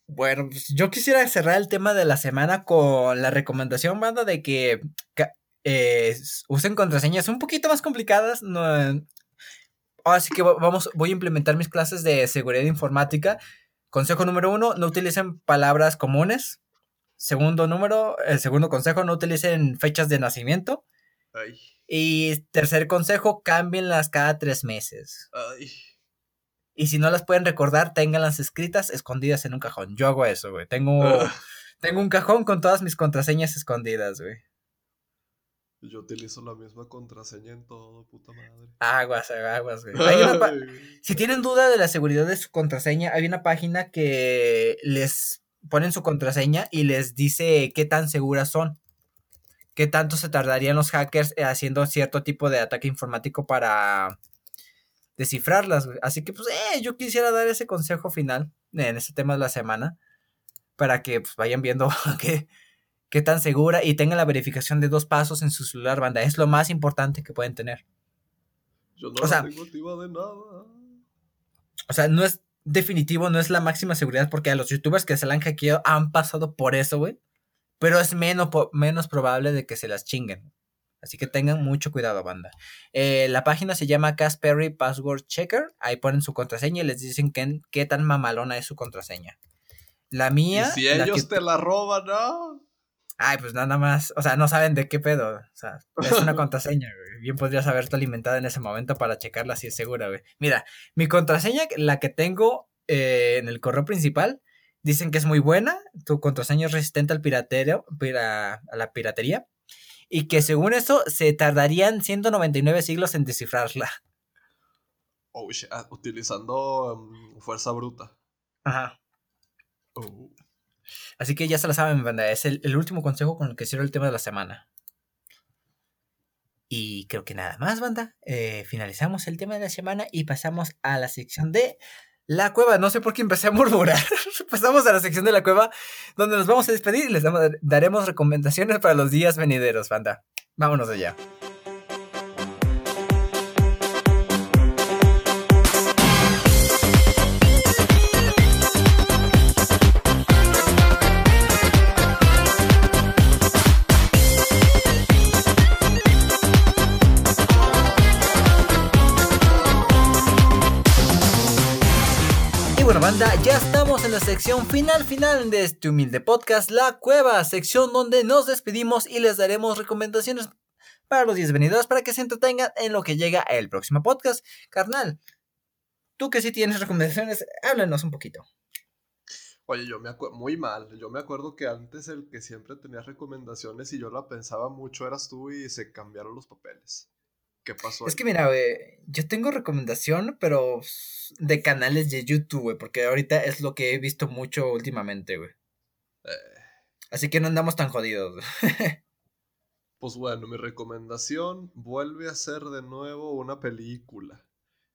Bueno, pues yo quisiera cerrar el tema de la semana con la recomendación, banda, de que eh, usen contraseñas un poquito más complicadas. No, así que vamos, voy a implementar mis clases de seguridad informática. Consejo número uno, no utilicen palabras comunes. Segundo número, el segundo consejo, no utilicen fechas de nacimiento. Y tercer consejo, cámbienlas cada tres meses. Ay. Y si no las pueden recordar, ténganlas escritas escondidas en un cajón. Yo hago eso, güey. Tengo, ah. tengo un cajón con todas mis contraseñas escondidas, güey. Yo utilizo la misma contraseña en todo, puta madre. Aguas, aguas, güey. si tienen duda de la seguridad de su contraseña, hay una página que les ponen su contraseña y les dice qué tan seguras son. Qué tanto se tardarían los hackers haciendo cierto tipo de ataque informático para descifrarlas. Así que, pues, eh, yo quisiera dar ese consejo final en ese tema de la semana para que pues, vayan viendo qué, qué tan segura y tengan la verificación de dos pasos en su celular, banda. Es lo más importante que pueden tener. Yo no o sea, tengo de nada. O sea, no es definitivo, no es la máxima seguridad porque a los youtubers que se la han hackeado han pasado por eso, güey. Pero es menos, menos probable de que se las chinguen. Así que tengan mucho cuidado, banda. Eh, la página se llama Casperry Password Checker. Ahí ponen su contraseña y les dicen qué tan mamalona es su contraseña. La mía. ¿Y si ellos te la roban, ¿no? Ay, pues nada más. O sea, no saben de qué pedo. O sea, es una contraseña, güey. Bien podrías haberte alimentado en ese momento para checarla si es segura, güey. Mira, mi contraseña, la que tengo eh, en el correo principal, dicen que es muy buena. Tu contraseña es resistente al piratero, a la piratería y que según eso se tardarían 199 siglos en descifrarla. Oh, ah, utilizando um, fuerza bruta. Ajá. Oh. Así que ya se la saben, banda. Es el, último consejo con el que cierro el tema de la semana. Y creo que nada más, banda. Eh, finalizamos el tema de la semana y pasamos a la sección de la cueva, no sé por qué empecé a murmurar. Pasamos a la sección de la cueva donde nos vamos a despedir y les daremos recomendaciones para los días venideros, banda. Vámonos allá. Ya estamos en la sección final final de este humilde podcast, La Cueva, sección donde nos despedimos y les daremos recomendaciones para los 10 venideros para que se entretengan en lo que llega el próximo podcast. Carnal, tú que sí tienes recomendaciones, háblanos un poquito. Oye, yo me acuerdo, muy mal, yo me acuerdo que antes el que siempre tenía recomendaciones y yo la pensaba mucho eras tú y se cambiaron los papeles. ¿Qué pasó? Es que mira, güey, yo tengo recomendación, pero de canales de YouTube, güey, porque ahorita es lo que he visto mucho últimamente, güey. Eh. Así que no andamos tan jodidos. pues bueno, mi recomendación vuelve a ser de nuevo una película.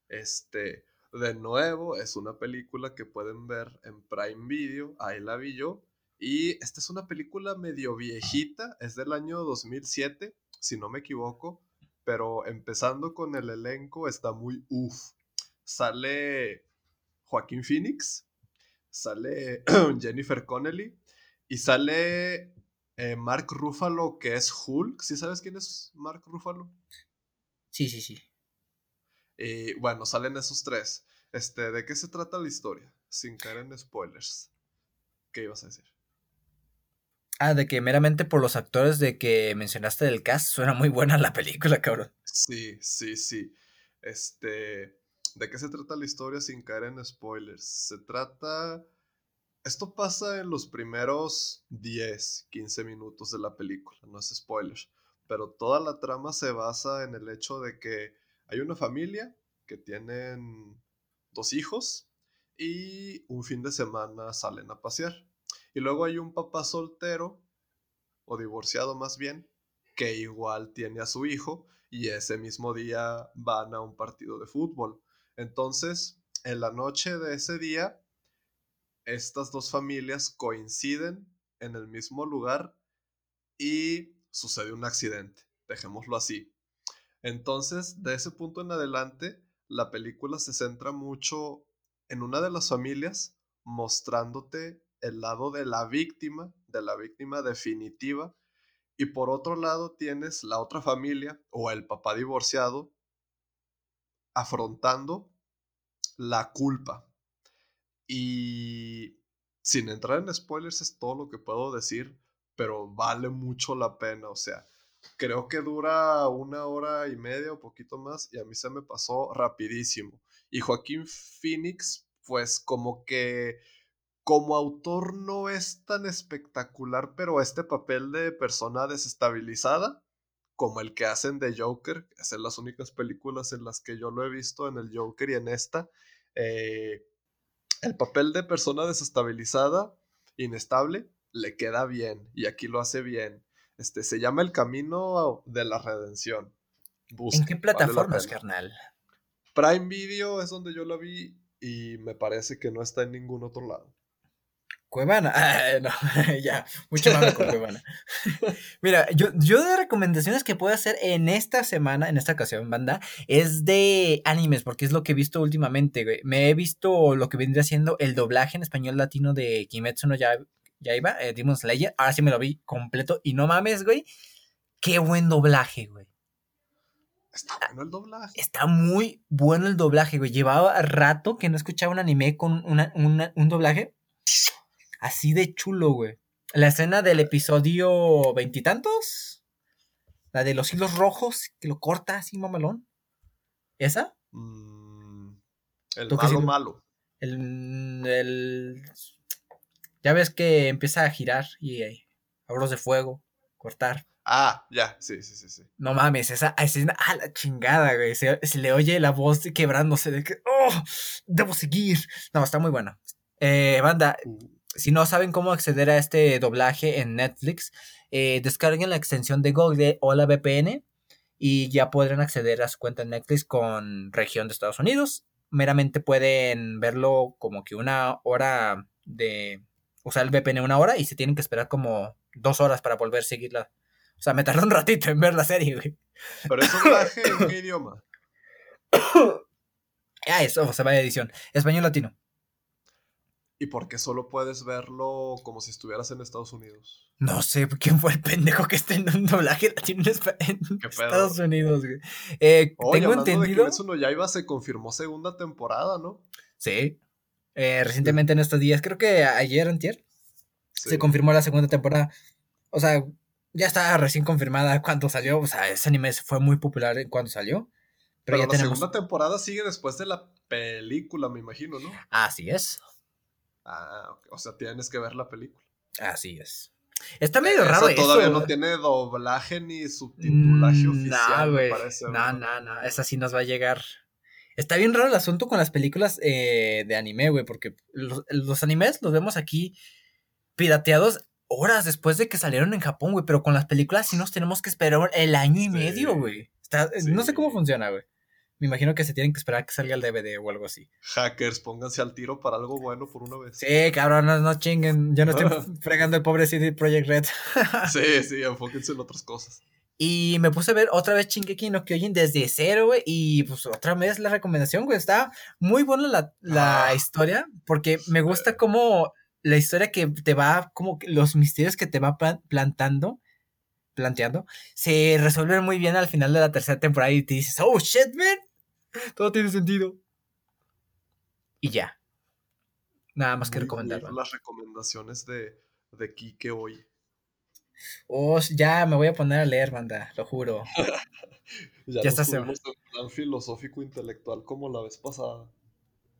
Este, de nuevo, es una película que pueden ver en Prime Video, ahí la vi yo. Y esta es una película medio viejita, es del año 2007, si no me equivoco pero empezando con el elenco está muy uff. Sale Joaquín Phoenix, sale Jennifer Connelly y sale eh, Mark Ruffalo, que es Hulk. ¿Sí sabes quién es Mark Ruffalo? Sí, sí, sí. Y bueno, salen esos tres. Este, ¿de qué se trata la historia? Sin caer en spoilers. ¿Qué ibas a decir? Ah, de que meramente por los actores de que mencionaste del cast, suena muy buena la película, cabrón. Sí, sí, sí. Este, ¿de qué se trata la historia sin caer en spoilers? Se trata... Esto pasa en los primeros 10, 15 minutos de la película, no es spoiler, pero toda la trama se basa en el hecho de que hay una familia que tienen dos hijos y un fin de semana salen a pasear. Y luego hay un papá soltero, o divorciado más bien, que igual tiene a su hijo y ese mismo día van a un partido de fútbol. Entonces, en la noche de ese día, estas dos familias coinciden en el mismo lugar y sucede un accidente, dejémoslo así. Entonces, de ese punto en adelante, la película se centra mucho en una de las familias, mostrándote el lado de la víctima, de la víctima definitiva, y por otro lado tienes la otra familia o el papá divorciado afrontando la culpa. Y sin entrar en spoilers es todo lo que puedo decir, pero vale mucho la pena, o sea, creo que dura una hora y media o poquito más y a mí se me pasó rapidísimo. Y Joaquín Phoenix, pues como que como autor no es tan espectacular, pero este papel de persona desestabilizada, como el que hacen de Joker, que son las únicas películas en las que yo lo he visto en el Joker y en esta, eh, el papel de persona desestabilizada, inestable, le queda bien y aquí lo hace bien. Este, se llama El Camino de la Redención. ¿En qué plataformas, carnal? Prime Video es donde yo la vi y me parece que no está en ningún otro lado. Cuevana. Ah, no, ya, mucho más con Cuevana. Mira, yo, yo de recomendaciones que puedo hacer en esta semana, en esta ocasión, banda, es de animes, porque es lo que he visto últimamente, güey. Me he visto lo que vendría siendo el doblaje en español latino de Kimetsu no ya, ya iba, eh, Demon Slayer. Ahora sí me lo vi completo y no mames, güey. Qué buen doblaje, güey. Está bueno el doblaje. Está muy bueno el doblaje, güey. Llevaba rato que no escuchaba un anime con un doblaje así de chulo, güey. La escena del episodio veintitantos, la de los hilos rojos, que lo corta así, mamalón. ¿Esa? Mm, el malo malo. El, el, Ya ves que empieza a girar y hay abros de fuego, cortar. Ah, ya, sí, sí, sí, sí. No mames, esa escena, a la chingada, güey. Se, le oye la voz quebrándose de que, oh, debo seguir. No, está muy buena. Eh, banda, uh si no saben cómo acceder a este doblaje en Netflix, eh, descarguen la extensión de Google o la VPN y ya podrán acceder a su cuenta en Netflix con región de Estados Unidos. Meramente pueden verlo como que una hora de usar el VPN una hora y se tienen que esperar como dos horas para volver a seguirla. O sea, me tardó un ratito en ver la serie, güey. Pero es un doblaje en qué idioma. ah, eso, se va a edición. Español latino. ¿Y por qué solo puedes verlo como si estuvieras en Estados Unidos? No sé quién fue el pendejo que está en un doblaje latino en, Estados Unidos, güey. Eh, tengo entendido. De no ya iba, se confirmó segunda temporada, ¿no? Sí. Eh, recientemente en estos días, creo que ayer, antier, se confirmó la segunda temporada. O sea, ya está recién confirmada cuando salió. O sea, ese anime fue muy popular cuando salió. Pero, ya la segunda temporada sigue después de la película, me imagino, ¿no? Así es. Ah, o sea, tienes que ver la película. Así es. Está medio raro eso. Todavía no tiene doblaje ni subtitulaje mm, oficial, me No, no, no. Esa sí nos va a llegar. Está bien raro el asunto con las películas eh, de anime, güey, porque los, animes los vemos aquí pirateados horas después de que salieron en Japón, güey, pero con las películas sí nos tenemos que esperar el año y medio, güey. No sé cómo funciona, güey. Me imagino que se tienen que esperar a que salga el DVD o algo así. Hackers, pónganse al tiro para algo bueno por una vez. Sí, cabrón, no, chinguen. Yo no estoy fregando el pobre CD Project Red. sí, sí, enfóquense en otras cosas. Y me puse a ver otra vez Shingeki no Kyojin desde cero, güey. Y pues otra vez la recomendación, güey. Está muy buena la, la ah. historia. Porque me gusta como la historia que te va, como los misterios que te va plantando planteando, se resuelven muy bien al final de la tercera temporada y te dices, oh shit, man, todo tiene sentido. Y ya. Nada más que recomendar. Las recomendaciones de, de Kike hoy. Oh, ya me voy a poner a leer, banda, lo juro. ya, ya está en plan filosófico intelectual como la vez pasada.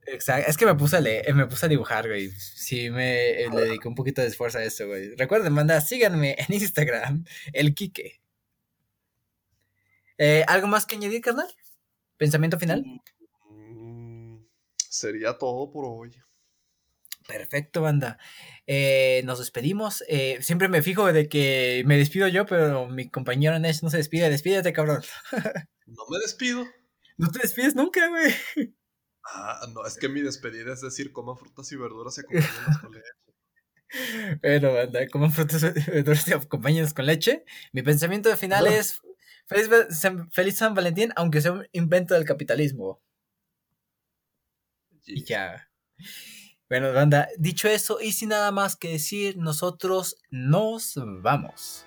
Exacto, es que me puse a leer, me puse a dibujar, güey. Sí, me eh, le dediqué un poquito de esfuerzo a eso, güey. Recuerden, manda, síganme en Instagram, el Kike. Eh, ¿Algo más que añadir, carnal? ¿Pensamiento final? Mm, sería todo por hoy. Perfecto, banda. Eh, nos despedimos. siempre me fijo de que me despido yo, pero mi compañero Nesh no se despide. Despídete, cabrón. no me despido. No te despides nunca, güey. Ah, no, es que mi despedida es decir, coman frutas y verduras y acompañenlas con leche. Bueno, anda, coman frutas y verduras y acompañenlas con leche. Mi pensamiento final es Feliz, San Valentín, aunque sea un invento del capitalismo. Y ya. Bueno, banda, dicho eso, y sin nada más que decir, nosotros nos vamos.